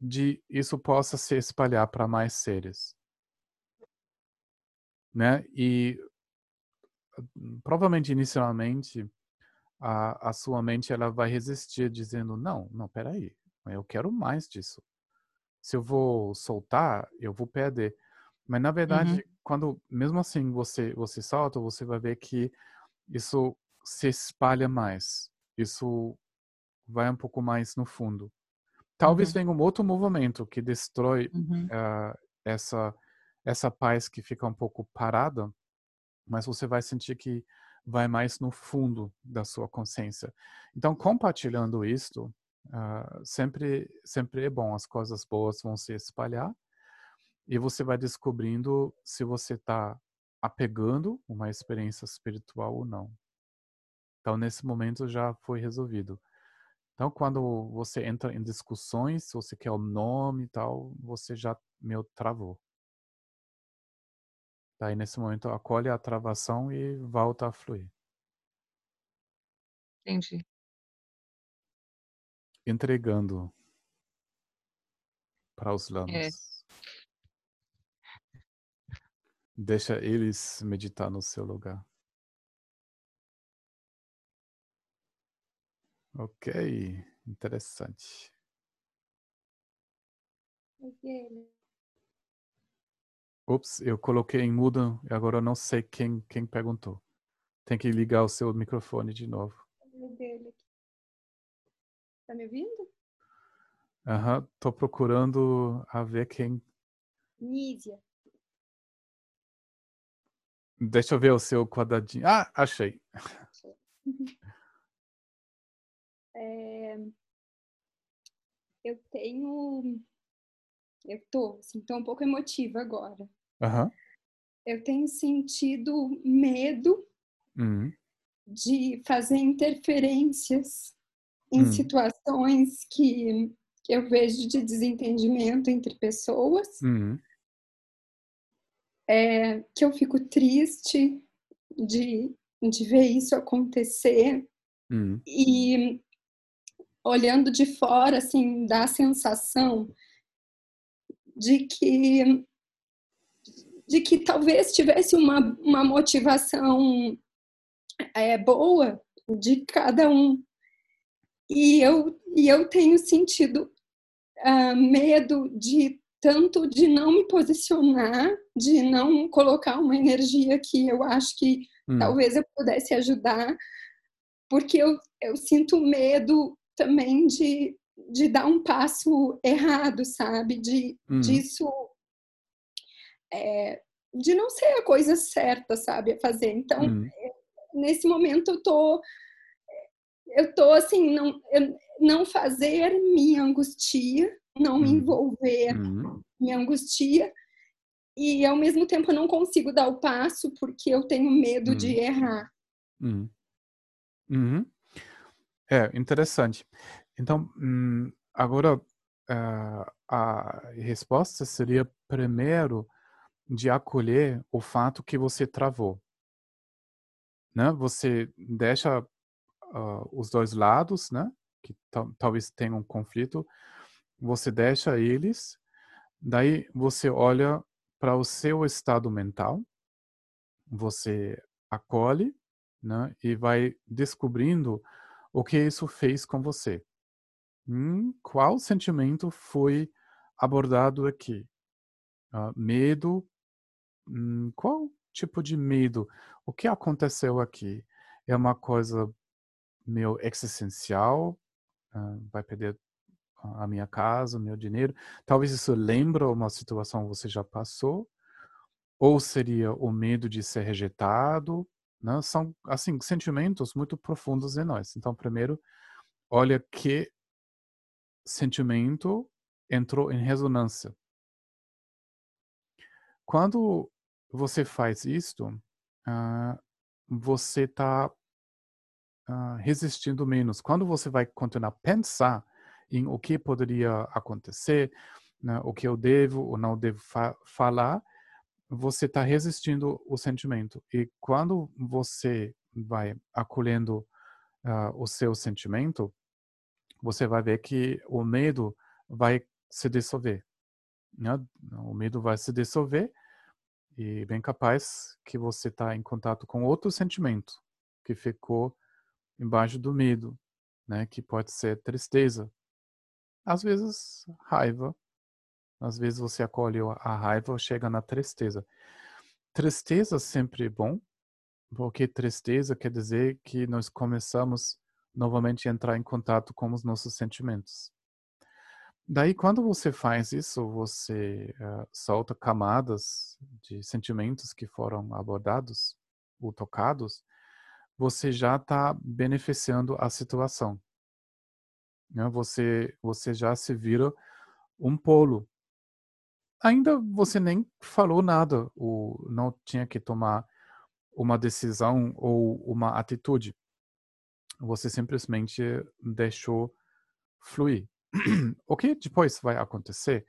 de isso possa se espalhar para mais seres. Né? E provavelmente inicialmente a, a sua mente ela vai resistir dizendo não, não, peraí, eu quero mais disso. Se eu vou soltar, eu vou perder. Mas na verdade, uhum. Quando mesmo assim você você solta, você vai ver que isso se espalha mais. Isso vai um pouco mais no fundo. Talvez uhum. venha um outro movimento que destrói uhum. uh, essa essa paz que fica um pouco parada, mas você vai sentir que vai mais no fundo da sua consciência. Então, compartilhando isto, uh, sempre, sempre é bom. As coisas boas vão se espalhar e você vai descobrindo se você está apegando uma experiência espiritual ou não. Então, nesse momento já foi resolvido. Então, quando você entra em discussões, se você quer o nome e tal, você já meio travou. Daí, nesse momento, acolhe a travação e volta a fluir. Entendi. Entregando para os É. Deixa eles meditar no seu lugar. Ok, interessante. Ok. Ups, eu coloquei em mudo e agora eu não sei quem, quem perguntou. Tem que ligar o seu microfone de novo. Tá me ouvindo? Aham, uhum, tô procurando a ver quem. Nízia. Deixa eu ver o seu quadradinho. Ah, achei. É... Eu tenho. Eu tô, assim, tô um pouco emotiva agora. Uhum. Eu tenho sentido medo uhum. de fazer interferências em uhum. situações que, eu vejo de desentendimento entre pessoas. Uhum. É, que eu fico triste de, de ver isso acontecer. Uhum. E olhando de fora, assim, dá a sensação de que de que talvez tivesse uma, uma motivação é, boa de cada um. E eu, e eu tenho sentido uh, medo de tanto de não me posicionar, de não colocar uma energia que eu acho que hum. talvez eu pudesse ajudar, porque eu, eu sinto medo também de, de dar um passo errado, sabe? De hum. disso é, de não ser a coisa certa, sabe, a fazer. Então, hum. nesse momento eu tô eu tô assim, não não fazer me angustia, não me hum. envolver hum. me angustia. E ao mesmo tempo eu não consigo dar o passo porque eu tenho medo de hum. errar. Uhum. Uhum. É interessante. Então, hum, agora uh, a resposta seria primeiro de acolher o fato que você travou. Né? Você deixa uh, os dois lados, né? que talvez tenham um conflito, você deixa eles, daí você olha para o seu estado mental, você acolhe, né, e vai descobrindo o que isso fez com você. Hum, qual sentimento foi abordado aqui? Uh, medo? Hum, qual tipo de medo? O que aconteceu aqui? É uma coisa meio existencial? Uh, vai perder a minha casa, o meu dinheiro? Talvez isso lembra uma situação que você já passou? Ou seria o medo de ser rejeitado? Né? São, assim, sentimentos muito profundos em nós. Então, primeiro, olha que sentimento entrou em ressonância. Quando você faz isto, uh, você está uh, ah, resistindo menos. Quando você vai continuar a pensar em o que poderia acontecer, né, o que eu devo ou não devo fa falar, você está resistindo o sentimento. E quando você vai acolhendo uh, o seu sentimento, você vai ver que o medo vai se dissolver. Né? O medo vai se dissolver e bem capaz que você está em contato com outro sentimento que ficou embaixo do medo, né? Que pode ser tristeza, às vezes raiva, às vezes você acolhe a raiva, chega na tristeza. Tristeza sempre é bom, porque tristeza quer dizer que nós começamos novamente a entrar em contato com os nossos sentimentos. Daí, quando você faz isso, você uh, solta camadas de sentimentos que foram abordados ou tocados, você já está beneficiando a situação. Né? Você, você já se vira um polo. Ainda você nem falou nada, ou não tinha que tomar uma decisão ou uma atitude. Você simplesmente deixou fluir. o que depois vai acontecer?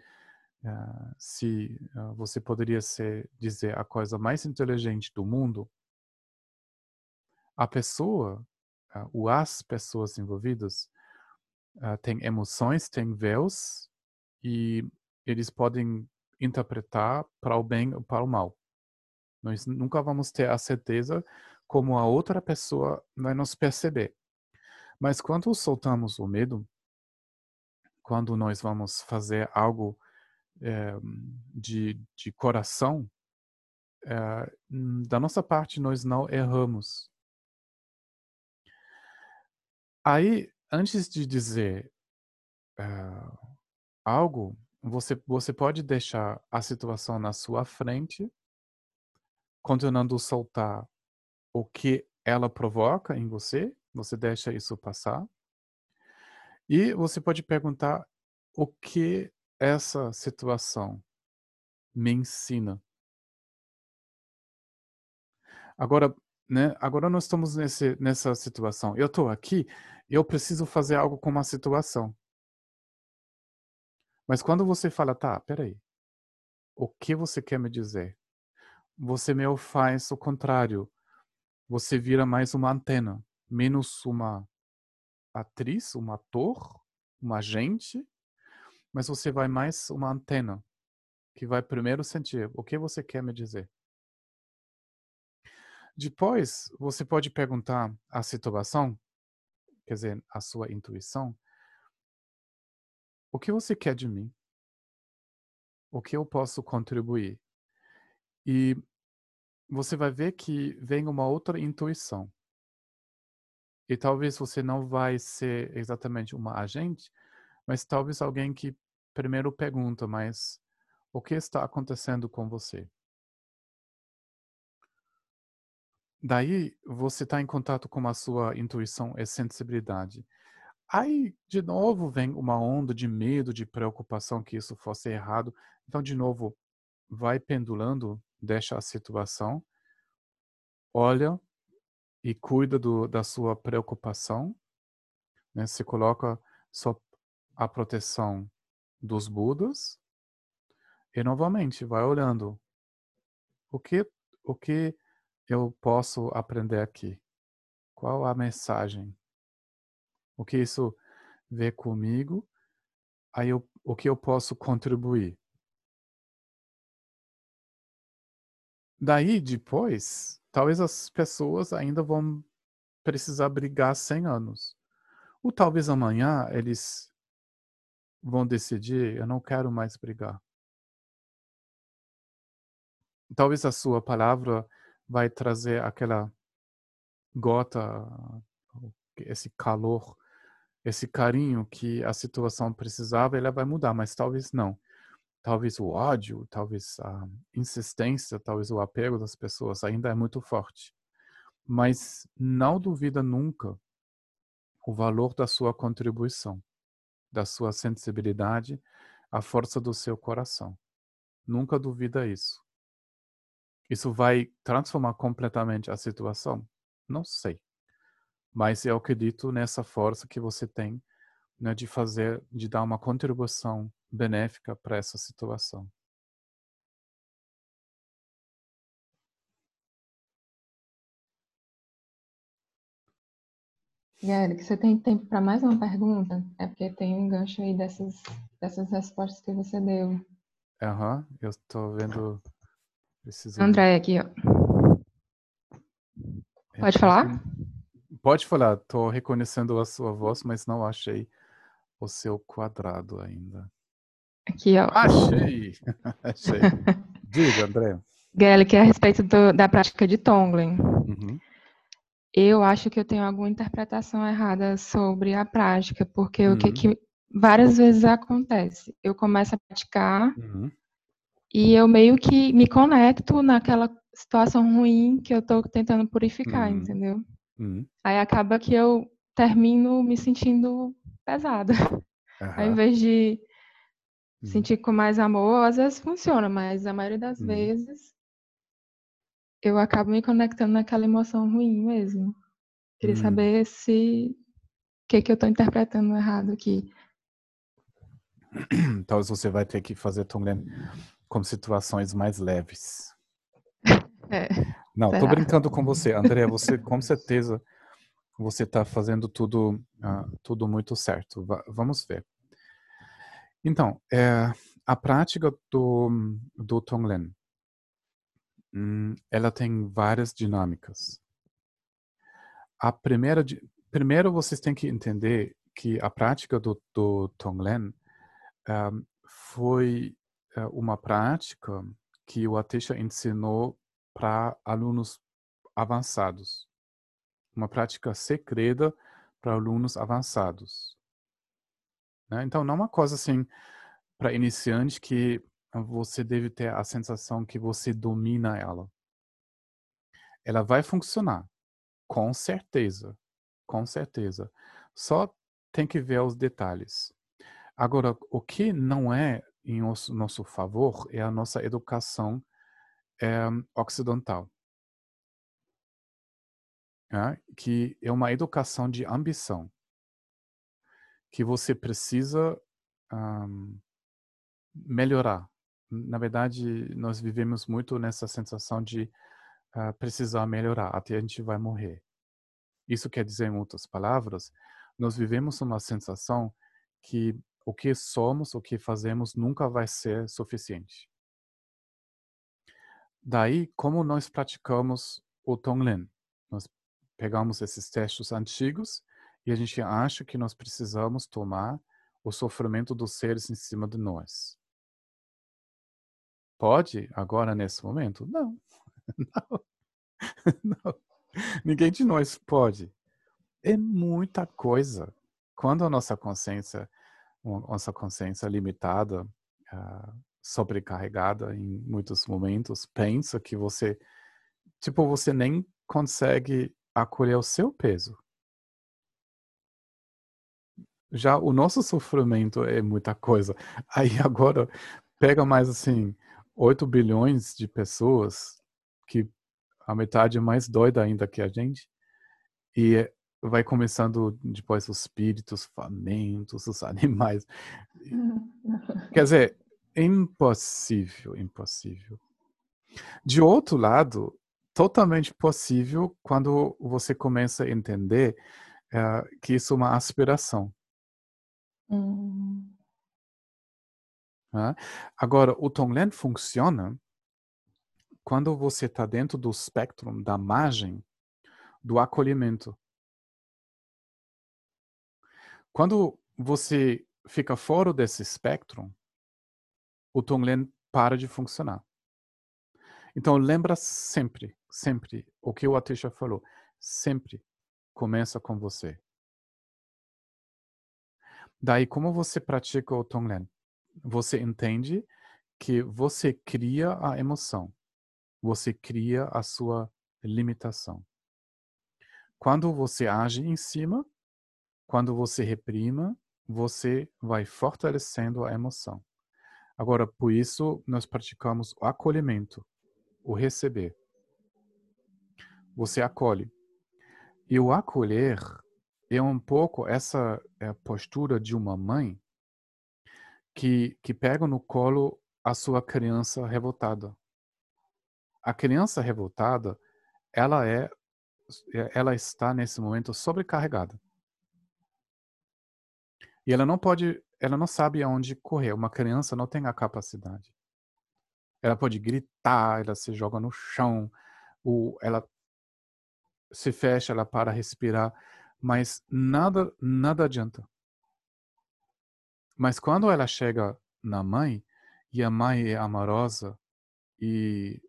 Uh, se uh, você poderia ser, dizer a coisa mais inteligente do mundo, a pessoa, uh, ou as pessoas envolvidas, têm emoções, têm véus, e eles podem interpretar para o bem ou para o mal. Nós nunca vamos ter a certeza como a outra pessoa vai nos perceber. Mas quando soltamos o medo, quando nós vamos fazer algo é, de, de coração, é, da nossa parte nós não erramos. Aí, antes de dizer é, algo, você, você pode deixar a situação na sua frente, continuando soltar o que ela provoca em você, você deixa isso passar. E você pode perguntar o que essa situação me ensina. Agora, né, agora nós estamos nesse, nessa situação. Eu estou aqui, eu preciso fazer algo com uma situação. Mas quando você fala, tá, peraí, o que você quer me dizer? Você me faz o contrário. Você vira mais uma antena, menos uma atriz, um ator, um agente, mas você vai mais uma antena que vai primeiro sentir o que você quer me dizer. Depois, você pode perguntar a situação, quer dizer, a sua intuição, o que você quer de mim? O que eu posso contribuir? E você vai ver que vem uma outra intuição. E talvez você não vai ser exatamente uma agente, mas talvez alguém que primeiro pergunta, mas o que está acontecendo com você? Daí você está em contato com a sua intuição e sensibilidade. Aí, de novo, vem uma onda de medo, de preocupação que isso fosse errado. Então, de novo, vai pendulando, deixa a situação, olha e cuida do, da sua preocupação, né? se coloca só a proteção dos Budas e novamente vai olhando o que o que eu posso aprender aqui, qual a mensagem, o que isso ver comigo, aí eu, o que eu posso contribuir. Daí, depois, talvez as pessoas ainda vão precisar brigar 100 anos. Ou talvez amanhã eles vão decidir, eu não quero mais brigar. Talvez a sua palavra vai trazer aquela gota, esse calor, esse carinho que a situação precisava, ela vai mudar, mas talvez não. Talvez o ódio, talvez a insistência, talvez o apego das pessoas ainda é muito forte. Mas não duvida nunca o valor da sua contribuição, da sua sensibilidade, a força do seu coração. Nunca duvida isso. Isso vai transformar completamente a situação? Não sei. Mas eu acredito nessa força que você tem né, de fazer, de dar uma contribuição benéfica para essa situação. Gary, você tem tempo para mais uma pergunta? É porque tem um gancho aí dessas, dessas respostas que você deu. Aham, uhum, eu estou vendo. Preciso... André, aqui, ó. É, Pode falar? Pode falar, estou reconhecendo a sua voz, mas não achei o seu quadrado ainda. Aqui, ó. Achei! achei. Diga, André. Gally, que é a respeito do, da prática de Tonglen. Uhum. Eu acho que eu tenho alguma interpretação errada sobre a prática, porque uhum. o que, uhum. que, várias vezes acontece? Eu começo a praticar uhum. E eu meio que me conecto naquela situação ruim que eu estou tentando purificar, uhum. entendeu? Uhum. Aí acaba que eu termino me sentindo pesada. Ao invés de sentir com mais amor, às vezes funciona, mas a maioria das vezes eu acabo me conectando naquela emoção ruim mesmo. Queria hum. saber se o que, que eu estou interpretando errado aqui. Talvez você vai ter que fazer Tonglen com situações mais leves. É, Não, será? tô brincando com você, André. Você com certeza você está fazendo tudo uh, tudo muito certo. Va vamos ver. Então, é, a prática do do Tonglen Hum, ela tem várias dinâmicas. A primeira, primeiro vocês têm que entender que a prática do, do Tonglen um, foi uh, uma prática que o Atesha ensinou para alunos avançados. Uma prática secreta para alunos avançados. Né? Então, não é uma coisa assim para iniciante que você deve ter a sensação que você domina ela. Ela vai funcionar, com certeza, com certeza. Só tem que ver os detalhes. Agora, o que não é em nosso, favor é a nossa educação é, ocidental. É, que é uma educação de ambição. Que você precisa um, melhorar na verdade, nós vivemos muito nessa sensação de uh, precisar melhorar, até a gente vai morrer. Isso quer dizer, em outras palavras, nós vivemos uma sensação que o que somos, o que fazemos, nunca vai ser suficiente. Daí, como nós praticamos o Tonglen? Nós pegamos esses textos antigos e a gente acha que nós precisamos tomar o sofrimento dos seres em cima de nós. Pode agora nesse momento? Não. Não. Não. Ninguém de nós pode. É muita coisa. Quando a nossa consciência, nossa consciência limitada, uh, sobrecarregada em muitos momentos, pensa que você, tipo, você nem consegue acolher o seu peso. Já o nosso sofrimento é muita coisa. Aí agora pega mais assim, 8 bilhões de pessoas, que a metade é mais doida ainda que a gente, e vai começando depois os espíritos famintos, os animais. Quer dizer, impossível, impossível. De outro lado, totalmente possível quando você começa a entender uh, que isso é uma aspiração. Hum. Agora, o Tonglen funciona quando você está dentro do espectro, da margem do acolhimento. Quando você fica fora desse espectro, o Tonglen para de funcionar. Então, lembra sempre, sempre, o que o Atisha falou. Sempre começa com você. Daí, como você pratica o Tonglen? Você entende que você cria a emoção. Você cria a sua limitação. Quando você age em cima, quando você reprima, você vai fortalecendo a emoção. Agora, por isso, nós praticamos o acolhimento, o receber. Você acolhe. E o acolher é um pouco essa é, postura de uma mãe que, que pega no colo a sua criança revoltada. A criança revoltada, ela é ela está nesse momento sobrecarregada. E ela não pode, ela não sabe aonde correr. Uma criança não tem a capacidade. Ela pode gritar, ela se joga no chão, ou ela se fecha, ela para respirar, mas nada, nada adianta. Mas quando ela chega na mãe, e a mãe é amorosa e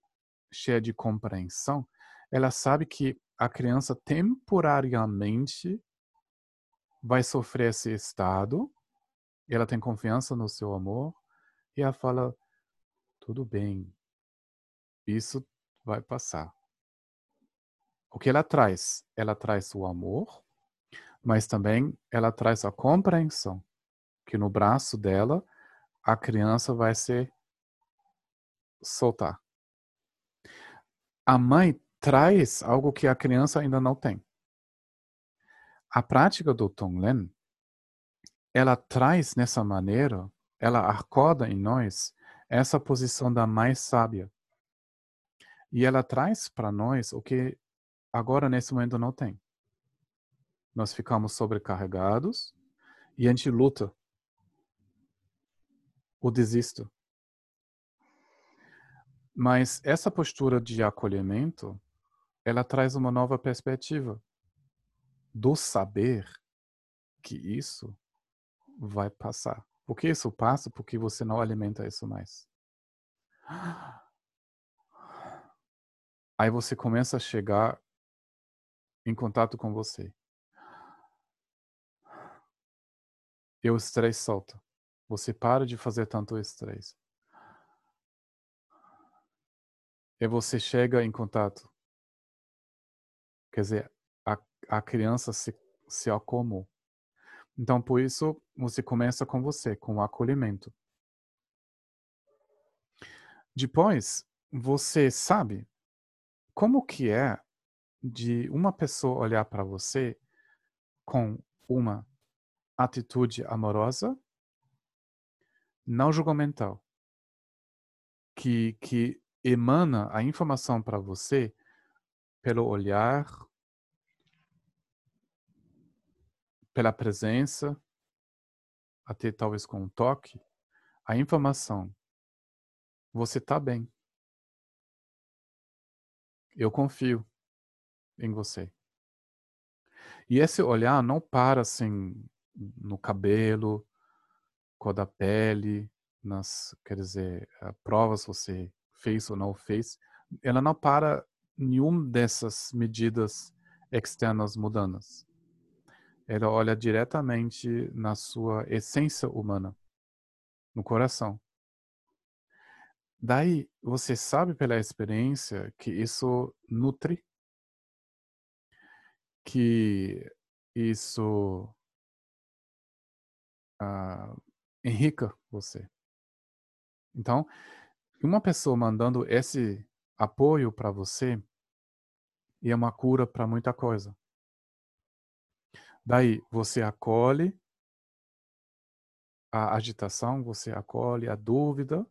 cheia de compreensão, ela sabe que a criança temporariamente vai sofrer esse estado, ela tem confiança no seu amor, e ela fala: tudo bem, isso vai passar. O que ela traz? Ela traz o amor, mas também ela traz a compreensão que no braço dela a criança vai se soltar. A mãe traz algo que a criança ainda não tem. A prática do Tonglen, ela traz nessa maneira, ela acorda em nós essa posição da mais sábia. E ela traz para nós o que agora nesse momento não tem. Nós ficamos sobrecarregados e a gente luta. O desisto. Mas essa postura de acolhimento ela traz uma nova perspectiva do saber que isso vai passar. Por que isso passa? Porque você não alimenta isso mais. Aí você começa a chegar em contato com você. E o estresse solta. Você para de fazer tanto estresse. E você chega em contato Quer dizer, a, criança se, se acalmou. Então, por isso, você começa com você, com o acolhimento. Depois, você sabe como que é de uma pessoa olhar para você com uma atitude amorosa, não julgamental, que, que emana a informação para você pelo olhar, pela presença, até talvez com um toque, a informação. Você está bem. Eu confio em você. E esse olhar não para assim no cabelo, cor da pele, nas, quer dizer, eh, provas você fez ou não fez. Ela não para nenhuma dessas medidas externas mudanas. Ela olha diretamente na sua essência humana, no coração. Daí você sabe pela experiência que isso nutre, que isso uh, enrica você. Então, uma pessoa mandando esse apoio para você é uma cura para muita coisa. Daí você acolhe a agitação, você acolhe a dúvida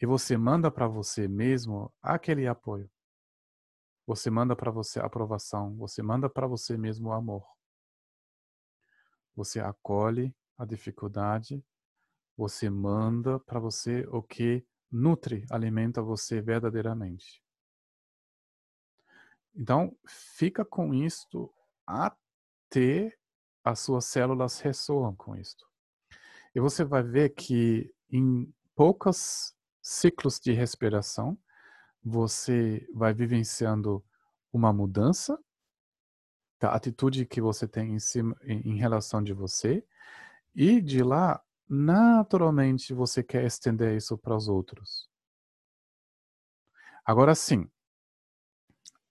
e você manda para você mesmo aquele apoio. Você manda para você a aprovação, você manda para você mesmo o amor. Você acolhe a dificuldade, você manda para você o que nutre, alimenta você verdadeiramente. Então, fica com isto até as suas células ressoam com isto. E você vai ver que em poucos ciclos de respiração, você vai vivenciando uma mudança da atitude que você tem em, cima, em relação de você, e de lá, naturalmente, você quer estender isso para os outros. Agora sim,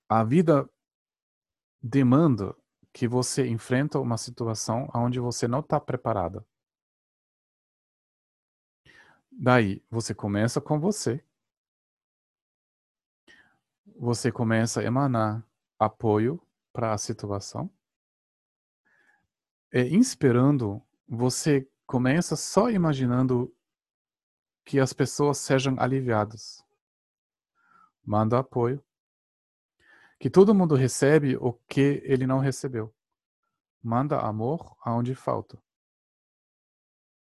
a vida demanda que você enfrenta uma situação onde você não está preparada. Daí, você começa com você. Você começa a emanar apoio para a situação. E inspirando, você começa só imaginando que as pessoas sejam aliviadas. Manda apoio. Que todo mundo recebe o que ele não recebeu. Manda amor aonde falta.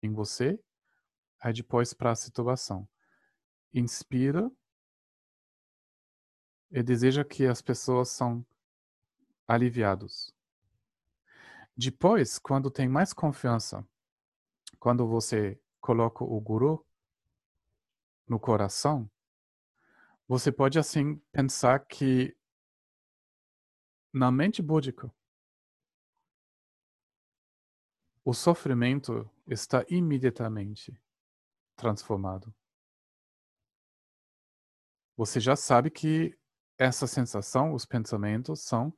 Em você, aí depois para a situação. Inspira e deseja que as pessoas são aliviados. Depois, quando tem mais confiança, quando você coloca o guru no coração, você pode assim pensar que na mente búdica o sofrimento está imediatamente transformado. Você já sabe que essa sensação, os pensamentos, são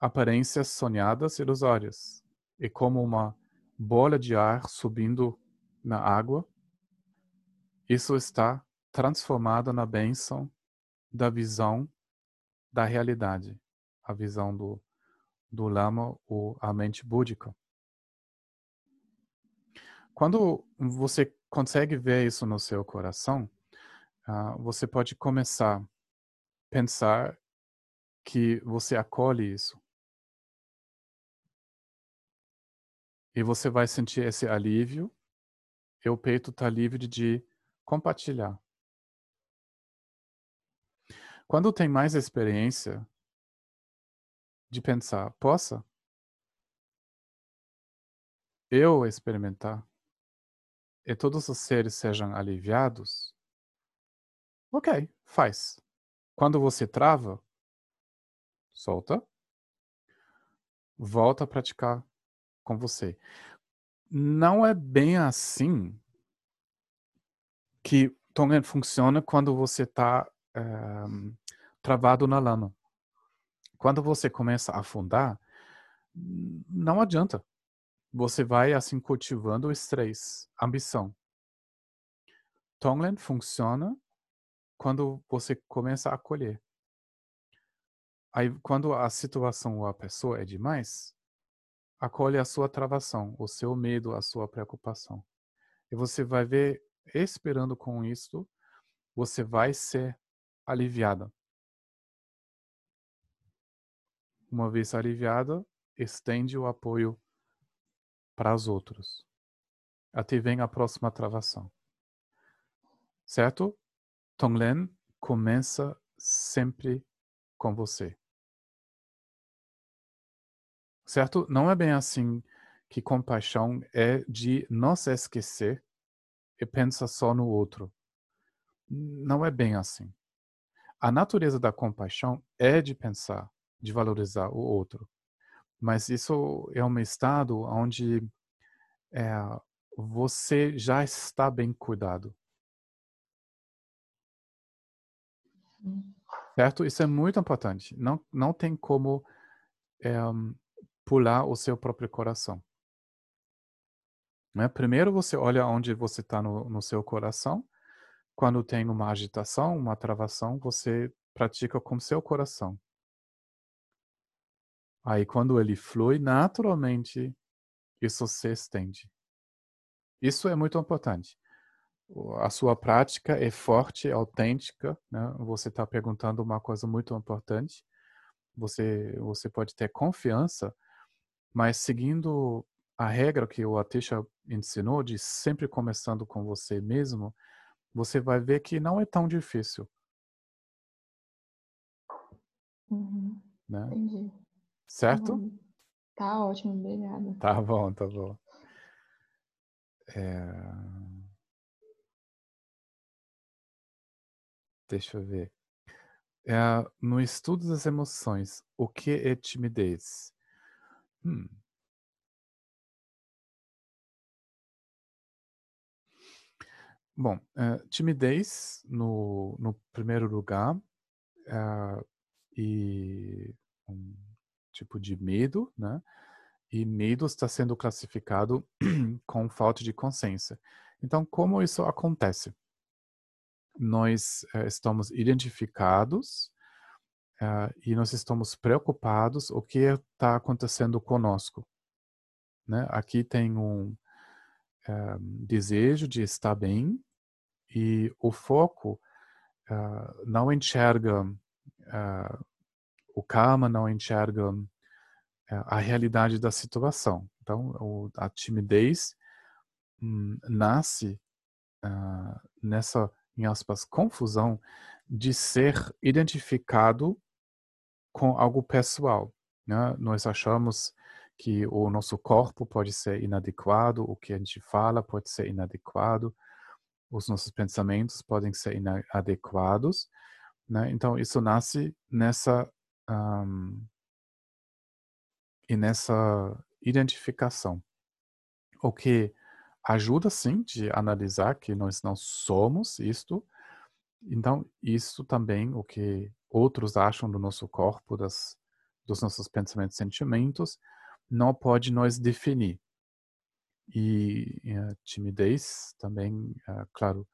aparências sonhadas ilusórias. E como uma bola de ar subindo na água, isso está transformado na bênção da visão da realidade, a visão do, do Lama a mente búdica. Quando você consegue ver isso no seu coração, uh, você pode começar a pensar que você acolhe isso. E você vai sentir esse alívio, e o peito está livre de compartilhar. Quando tem mais experiência de pensar, possa eu experimentar e todos os seres sejam aliviados, ok, faz. Quando você trava, solta, volta a praticar com você. Não é bem assim que Tongan funciona quando você está eh, travado na lama. Quando você começa a afundar, não adianta. Você vai assim cultivando o estresse, ambição. Tonglen funciona quando você começa a acolher. Aí, quando a situação ou a pessoa é demais, acolhe a sua travação, o seu medo, a sua preocupação. E você vai ver, esperando com isso, você vai ser aliviada. Uma vez aliviada, estende o apoio para os outros. Até vem a próxima travação. Certo? Tonglen começa sempre com você. Certo? Não é bem assim que compaixão é de não se esquecer e pensar só no outro. Não é bem assim. A natureza da compaixão é de pensar, de valorizar o outro. Mas isso é um estado onde é, você já está bem cuidado. Certo? Isso é muito importante. Não, não tem como é, pular o seu próprio coração. Né? Primeiro você olha onde você está no, no seu coração. Quando tem uma agitação, uma travação, você pratica com seu coração. Aí quando ele flui, naturalmente isso se estende. Isso é muito importante. A sua prática é forte, autêntica. Né? Você está perguntando uma coisa muito importante. Você, você pode ter confiança mas seguindo a regra que o Atisha ensinou de sempre começando com você mesmo, você vai ver que não é tão difícil. Uhum. Né? Entendi. Certo? Tá, tá ótimo, obrigada. Tá bom, tá bom. É... Deixa eu ver. É, no estudo das emoções, o que é timidez? Hum. Bom, é, timidez, no, no primeiro lugar, é, e um tipo de medo, né? E medo está sendo classificado com falta de consciência. Então, como isso acontece? Nós uh, estamos identificados uh, e nós estamos preocupados o que está acontecendo conosco. Né? Aqui tem um uh, desejo de estar bem e o foco não enxerga o karma, não enxerga é, a realidade da situação. Então, a timidez hum, nasce uh, nessa, em aspas, confusão de ser identificado com algo pessoal. Né? Nós achamos que o nosso corpo pode ser inadequado, o que a gente fala pode ser inadequado, os nossos pensamentos podem ser inadequados. Né? Então, isso nasce nessa um, e nessa identificação. O que ajuda sim de analisar que nós não somos isto. Então, isso também o que outros acham do nosso corpo, das, dos nossos pensamentos sentimentos, não pode nos definir. E, e a timidez também, é, claro,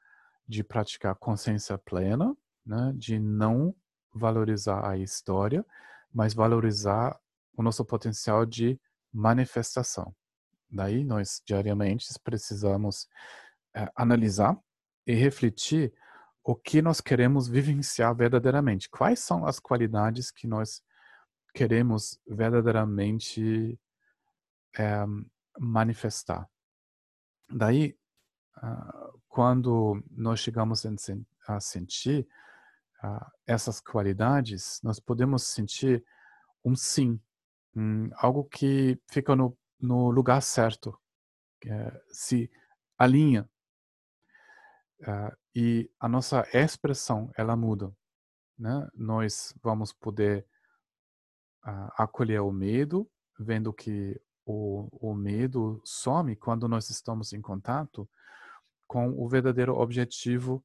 de praticar consciência plena, né, de não valorizar a história, mas valorizar o nosso potencial de manifestação. Daí nós diariamente precisamos é, analisar e refletir o que nós queremos vivenciar verdadeiramente. Quais são as qualidades que nós queremos verdadeiramente é, manifestar. Daí, uh, quando nós chegamos a sentir uh, essas qualidades, nós podemos sentir um sim Hum, algo que fica no, no lugar certo, é, se alinha. Uh, e a nossa expressão, ela muda. Né? Nós vamos poder uh, acolher o medo, vendo que o, o medo some quando nós estamos em contato com o verdadeiro objetivo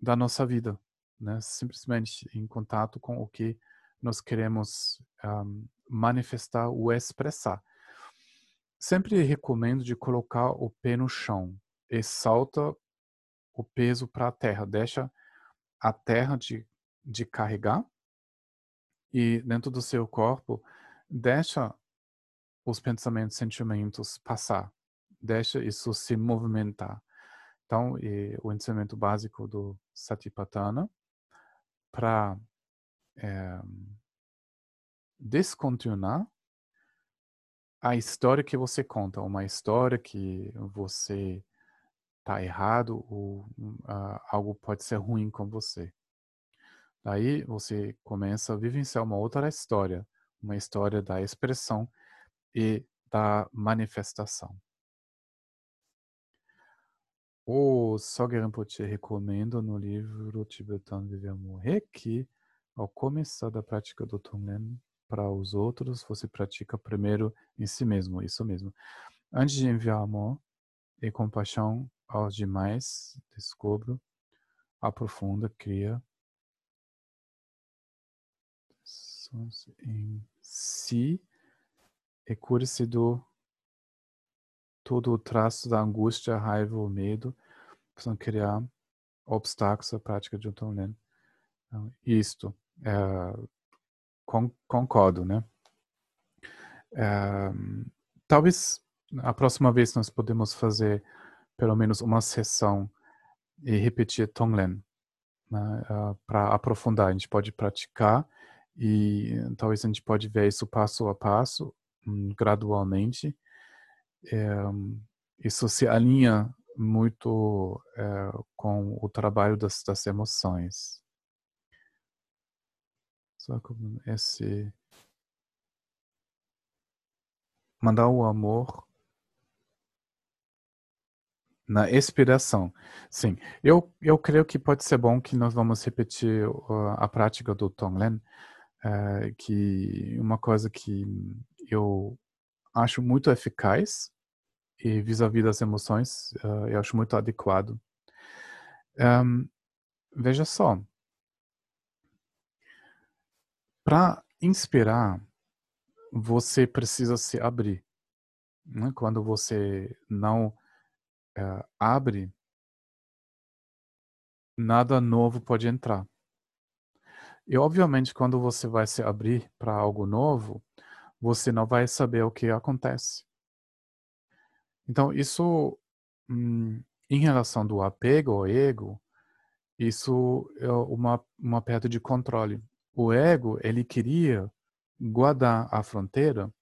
da nossa vida, né? Simplesmente em contato com o que nós queremos um, manifestar ou expressar. Sempre recomendo de colocar o pé no chão e salta o peso para a terra, deixa a terra de, de carregar e dentro do seu corpo deixa os pensamentos, sentimentos passar, deixa isso se movimentar. Então, o ensinamento básico do Satipatthana para é, descontinuar a história que você conta, uma história que você está errado ou uh, algo pode ser ruim com você. Daí você começa a vivenciar uma outra história, uma história da expressão e da manifestação. O Sogyal Rinpoche recomenda no livro Tibetano Viver Morrer que, ao começar da prática do Tonglen, para os outros, você pratica primeiro em si mesmo, isso mesmo. Antes de enviar amor e compaixão aos demais, descubra, aprofunda, cria em si e cure-se do todo o traço da angústia, raiva ou medo, para criar obstáculos à prática de um Tonglen. Então, isto é concordo, né? É, talvez a próxima vez nós podemos fazer pelo menos uma sessão e repetir Tonglen né, uh, para aprofundar. A gente pode praticar e talvez a gente pode ver isso passo a passo, um, gradualmente. É, isso se alinha muito é, com o trabalho das, das emoções. Só como esse mandar o amor na expiração. Sim, eu, eu creio que pode ser bom que nós vamos repetir a prática do Tonglen, é, que uma coisa que eu acho muito eficaz e vis-à-vis das emoções, uh, eu acho muito adequado. Um, veja só, para inspirar, você precisa se abrir. Né? Quando você não uh, abre, nada novo pode entrar. E obviamente, quando você vai se abrir para algo novo, você não vai saber o que acontece. Então, isso, hum, em relação do apego ao ego, isso é uma, uma perda de controle. O ego, ele queria guardar a fronteira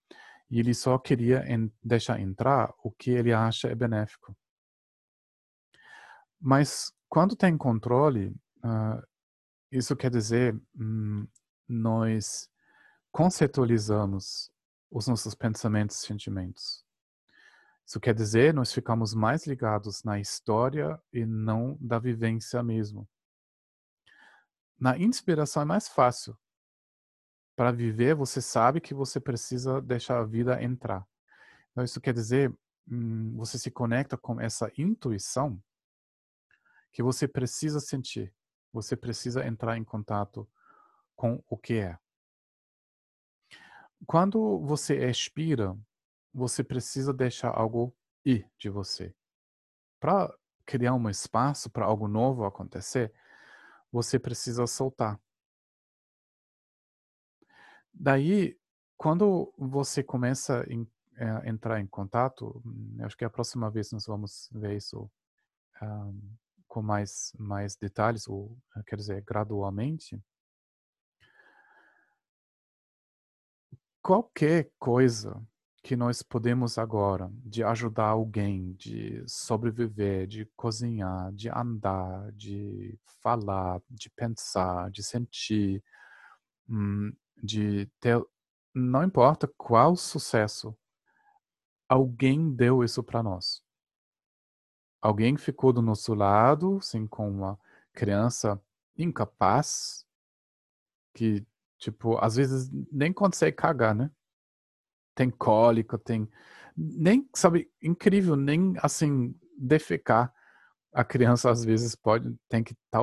e ele só queria en deixar entrar o que ele acha é benéfico. Mas quando tem controle, uh, isso quer dizer hum, nós conceitualizamos os nossos pensamentos e sentimentos. Isso quer dizer, nós ficamos mais ligados na história e não da vivência mesmo. Na inspiração é mais fácil. Para viver, você sabe que você precisa deixar a vida entrar. Então, isso quer dizer, hum, você se conecta com essa intuição que você precisa sentir. Você precisa entrar em contato com o que é. Quando você expira, você precisa deixar algo ir de você. Para criar um espaço para algo novo acontecer, você precisa soltar. Daí, quando você começa a é, entrar em contato, hum, acho que a próxima vez nós vamos ver isso um, com mais, mais detalhes, ou quer dizer, gradualmente. Qualquer coisa que nós podemos agora de ajudar alguém, de sobreviver, de cozinhar, de andar, de falar, de pensar, de sentir, hum, de ter, não importa qual sucesso, alguém deu isso para nós. Alguém ficou do nosso lado, assim, com uma criança incapaz, que, tipo, às vezes nem consegue cagar, né? tem cólica, tem. Nem, sabe, incrível, nem assim, defecar. A criança às vezes pode, tem que estar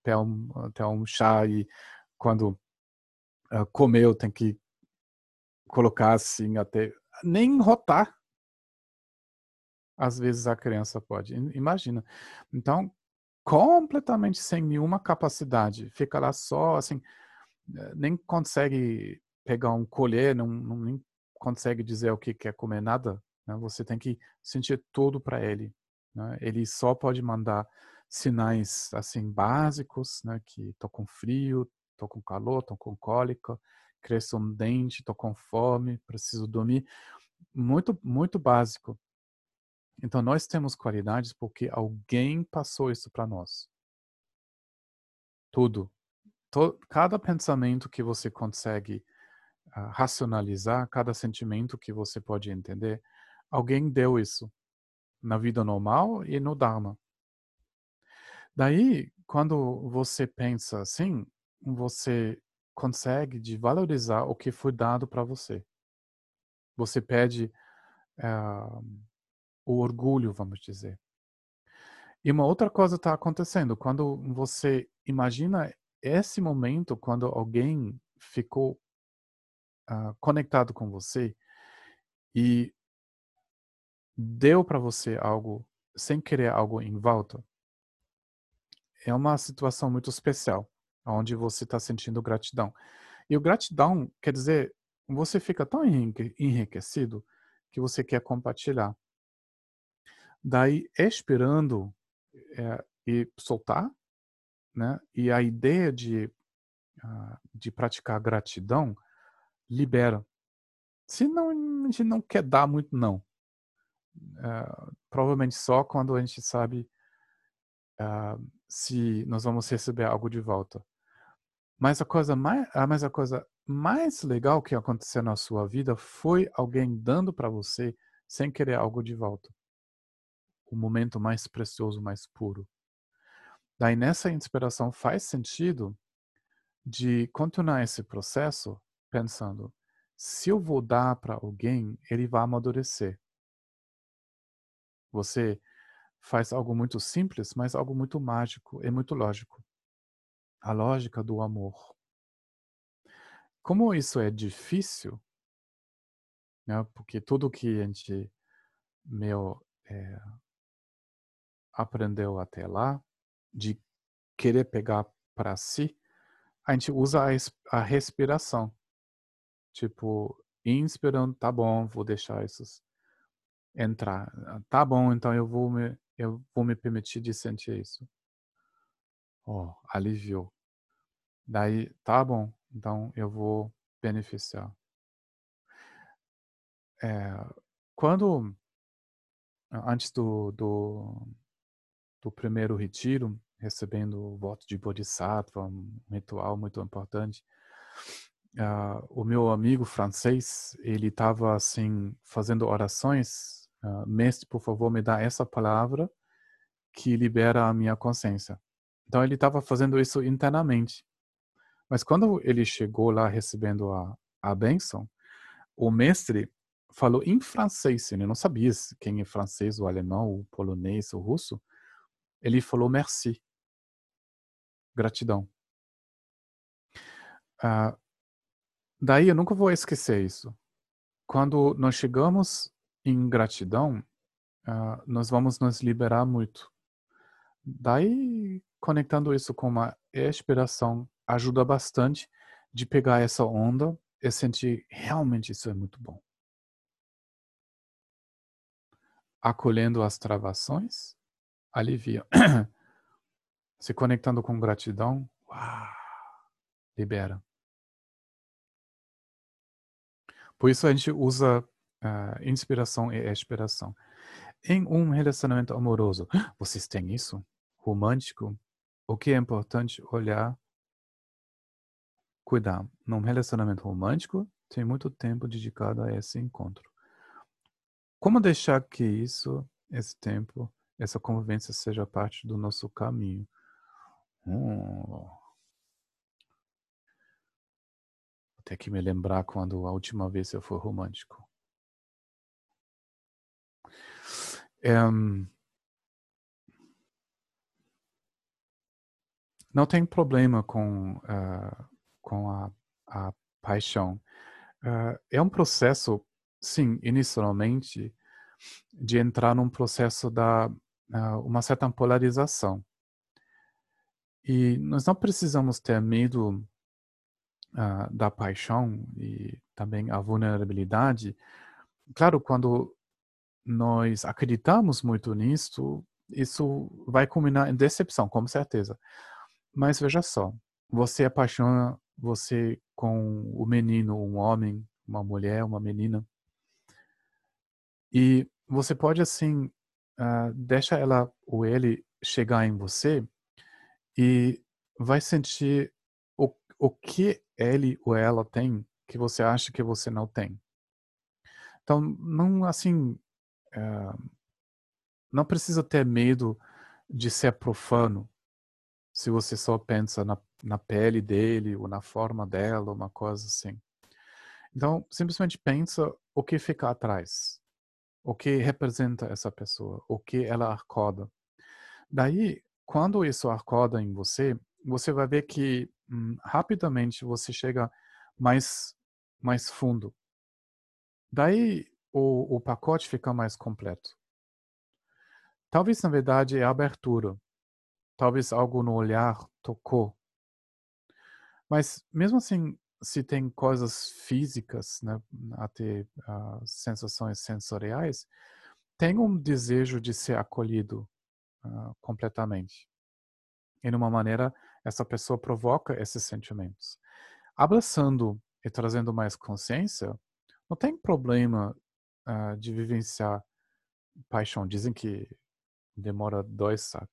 até um, até um chá e quando uh, comeu tem que colocar assim até. Nem rotar. Às vezes a criança pode. Imagina. Então, completamente sem nenhuma capacidade, fica lá só assim, nem consegue pegar um colher, não, não nem consegue dizer o que quer comer nada, né? você tem que sentir tudo para ele. Né? Ele só pode mandar sinais assim básicos, né? que tô com frio, tô com calor, tô com cólica, cresce um dente, tô com fome, preciso dormir. Muito, muito básico. Então nós temos qualidades porque alguém passou isso para nós. Tudo. Cada pensamento que você consegue racionalizar cada sentimento que você pode entender, alguém deu isso na vida normal e no Dharma. Daí, quando você pensa assim, você consegue de valorizar o que foi dado para você. Você perde uh, o orgulho, vamos dizer. E uma outra coisa está acontecendo quando você imagina esse momento quando alguém ficou uh, conectado com você e deu para você algo sem querer algo em volta, é uma situação muito especial, onde você está sentindo gratidão. E o gratidão quer dizer, você fica tão enriquecido que você quer compartilhar. Daí, esperando é, e soltar, né? E a ideia de, uh, de praticar gratidão libera. Se não, a gente não quer dar muito, não. uh, provavelmente só quando a gente sabe uh, se nós vamos receber algo de volta. Mas a coisa mais, mas a coisa mais legal que aconteceu na sua vida foi alguém dando para você sem querer algo de volta. O momento mais precioso, mais puro. Daí nessa inspiração faz sentido de continuar esse processo pensando, se eu vou dar para alguém, ele vai amadurecer. Você faz algo muito simples, mas algo muito mágico e muito lógico. A lógica do amor. Como isso é difícil, né, porque tudo que a gente meu, é, aprendeu até lá, de querer pegar para si, a gente usa a, a respiração. Tipo, inspirando, tá bom, vou deixar isso entrar. Tá bom, então eu vou me, eu vou me permitir de sentir isso. Oh, aliviou. Daí, tá bom, então eu vou beneficiar. É, quando, antes do, do, do primeiro retiro, recebendo o voto de Bodhisattva, um ritual muito importante. Uh, o meu amigo francês, ele estava assim fazendo orações. Uh, Mestre, por favor, me dá essa palavra que libera a minha consciência. Então ele estava fazendo isso internamente. Mas quando ele chegou lá recebendo a, a bênção, o mestre falou em francês. Ele não sabia quem é francês, o alemão, o polonês, o russo. Ele falou merci gratidão. Ah, daí eu nunca vou esquecer isso. Quando nós chegamos em gratidão, ah, nós vamos nos liberar muito. Daí, conectando isso com uma expiração, ajuda bastante de pegar essa onda e sentir realmente isso é muito bom. Acolhendo as travações, alivia. Se conectando com gratidão, uau, libera. Por isso a gente usa uh, inspiração e expiração. Em um relacionamento amoroso, vocês têm isso? Romântico? O que é importante olhar, cuidar. Num relacionamento romântico, tem muito tempo dedicado a esse encontro. Como deixar que isso, esse tempo, essa convivência seja parte do nosso caminho? Hum. Vou ter que me lembrar quando a última vez eu fui romântico. Um, não tem problema com, uh, com a, a paixão. Uh, é um processo, sim, inicialmente, de entrar num processo da uma certa polarização. E nós não precisamos ter medo uh, da paixão e também a vulnerabilidade. Claro, quando nós acreditamos muito nisso, isso vai culminar em decepção, com certeza. Mas veja só, você apaixona você com o menino, um homem, uma mulher, uma menina, e você pode assim uh, deixa ela ou ele chegar em você e vai sentir o, o que ele ou ela tem que você acha que você não tem. Então, não assim, é, não precisa ter medo de ser profano se você só pensa na, na pele dele ou na forma dela, uma coisa assim. Então, simplesmente pensa o que fica atrás, o que representa essa pessoa, o que ela acorda. Daí, quando isso acorda em você, você vai ver que hum, rapidamente você chega mais, mais fundo. Daí o, o pacote fica mais completo. Talvez, na verdade, é a abertura. Talvez algo no olhar tocou. Mas, mesmo assim, se tem coisas físicas, né, até uh, sensações sensoriais, tem um desejo de ser acolhido, uh, completamente. E, de uma maneira, essa pessoa provoca esses sentimentos. Abraçando e trazendo mais consciência, não tem problema uh, de vivenciar paixão. Dizem que demora dois a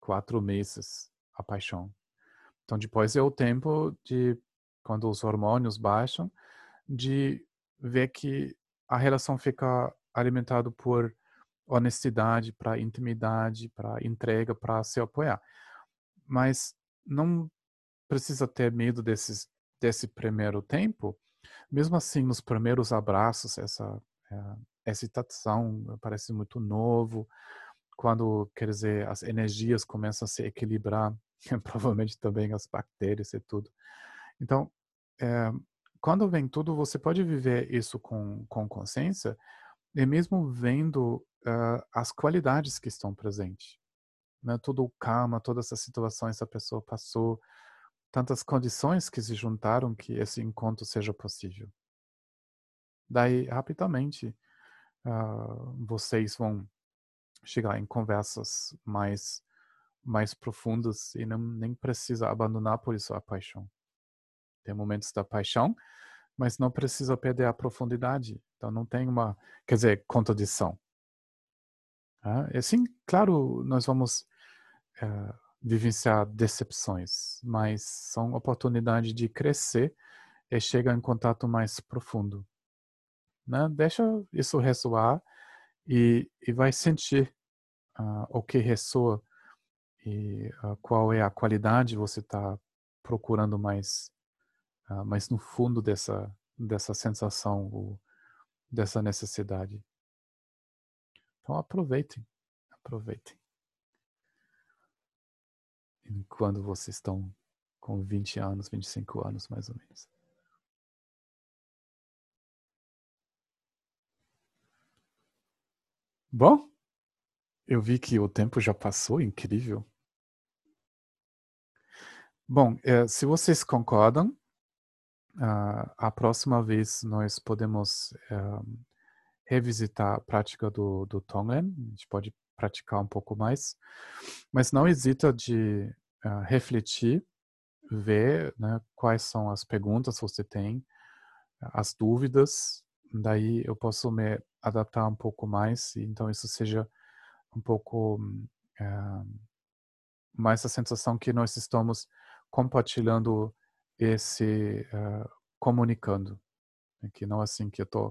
quatro meses a paixão. Então, depois é o tempo de, quando os hormônios baixam, de ver que a relação fica alimentada por honestidade, para intimidade, para entrega, para se apoiar. Mas não precisa ter medo desses, desse primeiro tempo. Mesmo assim, nos primeiros abraços, essa é, excitação parece muito novo. Quando, quer dizer, as energias começam a se equilibrar, provavelmente também as bactérias e tudo. Então, é, quando vem tudo, você pode viver isso com, com consciência e mesmo vendo uh, as qualidades que estão presentes. Né? Todo o karma, todas essas situações que a pessoa passou, tantas condições que se juntaram que esse encontro seja possível. Daí, rapidamente, uh, vocês vão chegar em conversas mais mais profundas e não nem precisa abandonar por isso a paixão. Tem momentos da paixão, mas não precisa perder a profundidade. Então não tem uma, quer dizer, contradição. Ah, assim, claro, nós vamos uh, vivenciar decepções, mas são oportunidades de crescer e chegar em contato mais profundo. Né? Deixa isso ressoar e, e vai sentir uh, o que ressoa e uh, qual é a qualidade você está procurando mais, uh, mais no fundo dessa, dessa sensação, ou dessa necessidade. Então aproveitem, aproveitem. Quando vocês estão com 20 anos, 25 anos mais ou menos. Bom, eu vi que o tempo já passou, incrível. Bom, é, se vocês concordam, uh, a próxima vez nós podemos uh, revisitar a prática do, do Tonglen, a gente pode praticar um pouco mais, mas não hesita de uh, refletir, ver né, quais são as perguntas que você tem, as dúvidas, daí eu posso me adaptar um pouco mais, então isso seja um pouco uh, mais a sensação que nós estamos compartilhando esse uh, comunicando, né, que não assim que eu tô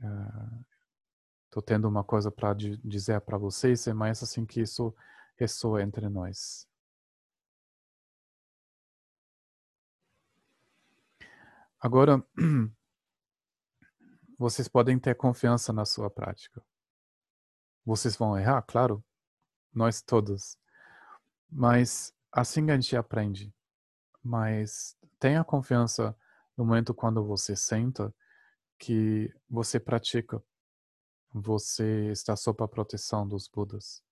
uh, tô tendo uma coisa para dizer para vocês, é mais assim que isso ressoa entre nós. Agora, vocês podem ter confiança na sua prática. Vocês vão errar, claro, nós todos. Mas assim a gente aprende. Mas tenha confiança no momento quando você senta que você pratica. Você está sob a proteção dos Budas.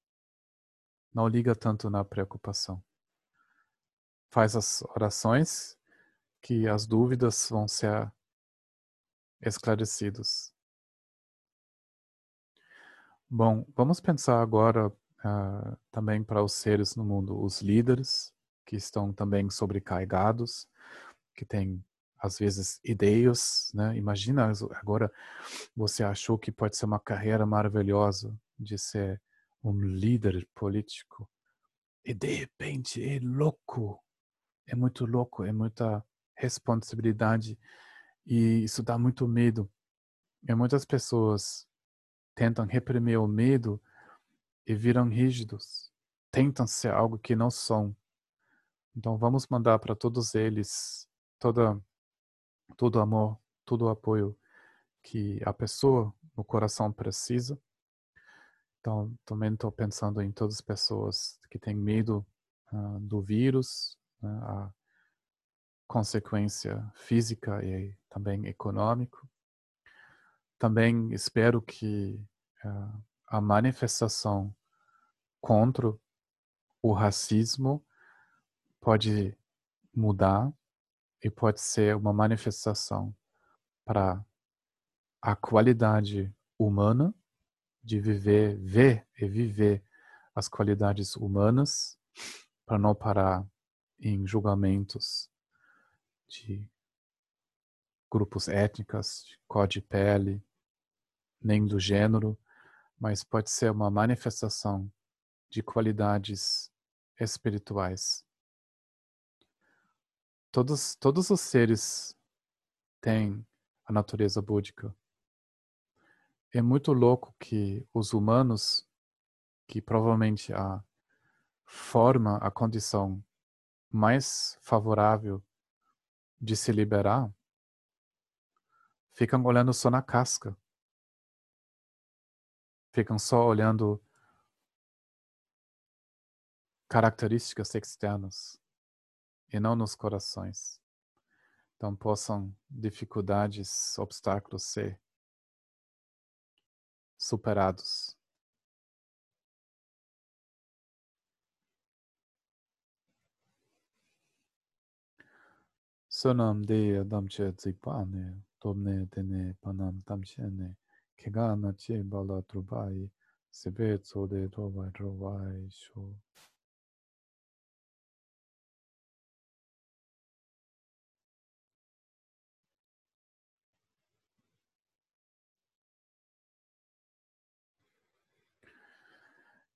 Não liga tanto na preocupação. Faz as orações que as dúvidas vão ser esclarecidas. Bom, vamos pensar agora uh, também para os seres no mundo, os líderes que estão também sobrecarregados, que têm às vezes ideias, né? Imagina agora você achou que pode ser uma carreira maravilhosa de ser um líder político e de repente é louco, é muito louco, é muita responsabilidade e isso dá muito medo. E muitas pessoas tentam reprimir o medo e viram rígidos, tentam ser algo que não são. Então vamos mandar para todos eles toda todo amor, todo o apoio que a pessoa no coração precisa. Então também estou pensando em todas as pessoas que têm medo uh, do vírus, né, a consequência física e também econômico. Também espero que uh, a manifestação contra o racismo pode mudar e pode ser uma manifestação para a qualidade humana de viver, ver e viver as qualidades humanas para não parar em julgamentos de grupos étnicos, de cor de pele, nem do gênero, mas pode ser uma manifestação de qualidades espirituais. Todos, todos os seres têm a natureza búdica. É muito louco que os humanos, que provavelmente a forma, a condição mais favorável de se liberar, ficam olhando só na casca. Ficam só olhando características externas e não nos corações. Então possam dificuldades, obstáculos ser superados. Sonam de damche zikpane, tomne tene panam tamshene, kega na che bala trubai, sebe tsode trovai trovai sho.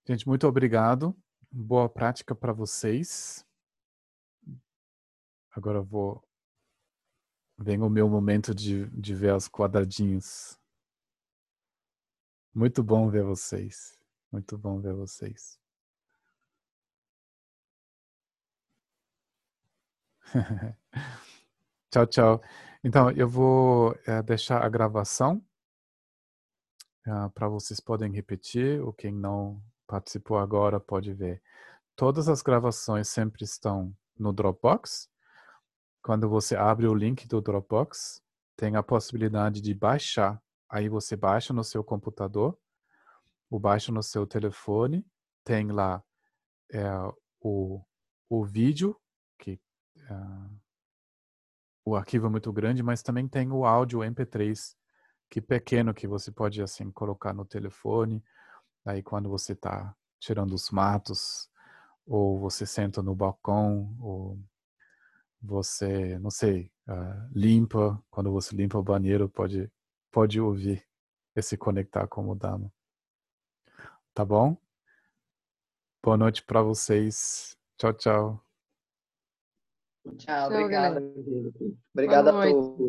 Gente, muito obrigado. Boa prática para vocês. Agora vou. Vem o meu momento de, de ver os quadradinhos. Muito bom ver vocês. Muito bom ver vocês. tchau, tchau. Então, eu vou é, deixar a gravação uh, para vocês podem repetir, ou quem não participou agora pode ver. Todas as gravações sempre estão no Dropbox. Quando você abre o link do Dropbox, tem a possibilidade de baixar. Aí você baixa no seu computador, ou baixa no seu telefone. Tem lá é, o, o vídeo, que uh, o arquivo é muito grande, mas também tem o áudio MP3, que pequeno, que você pode assim colocar no telefone Aí quando você está tirando os matos, ou você senta no balcão, ou você, não sei, uh, limpa, quando você limpa o banheiro, pode, pode ouvir e se conectar com o Dama. Tá bom? Boa noite para vocês. Tchau, tchau. Tchau, obrigado. Obrigado a todos.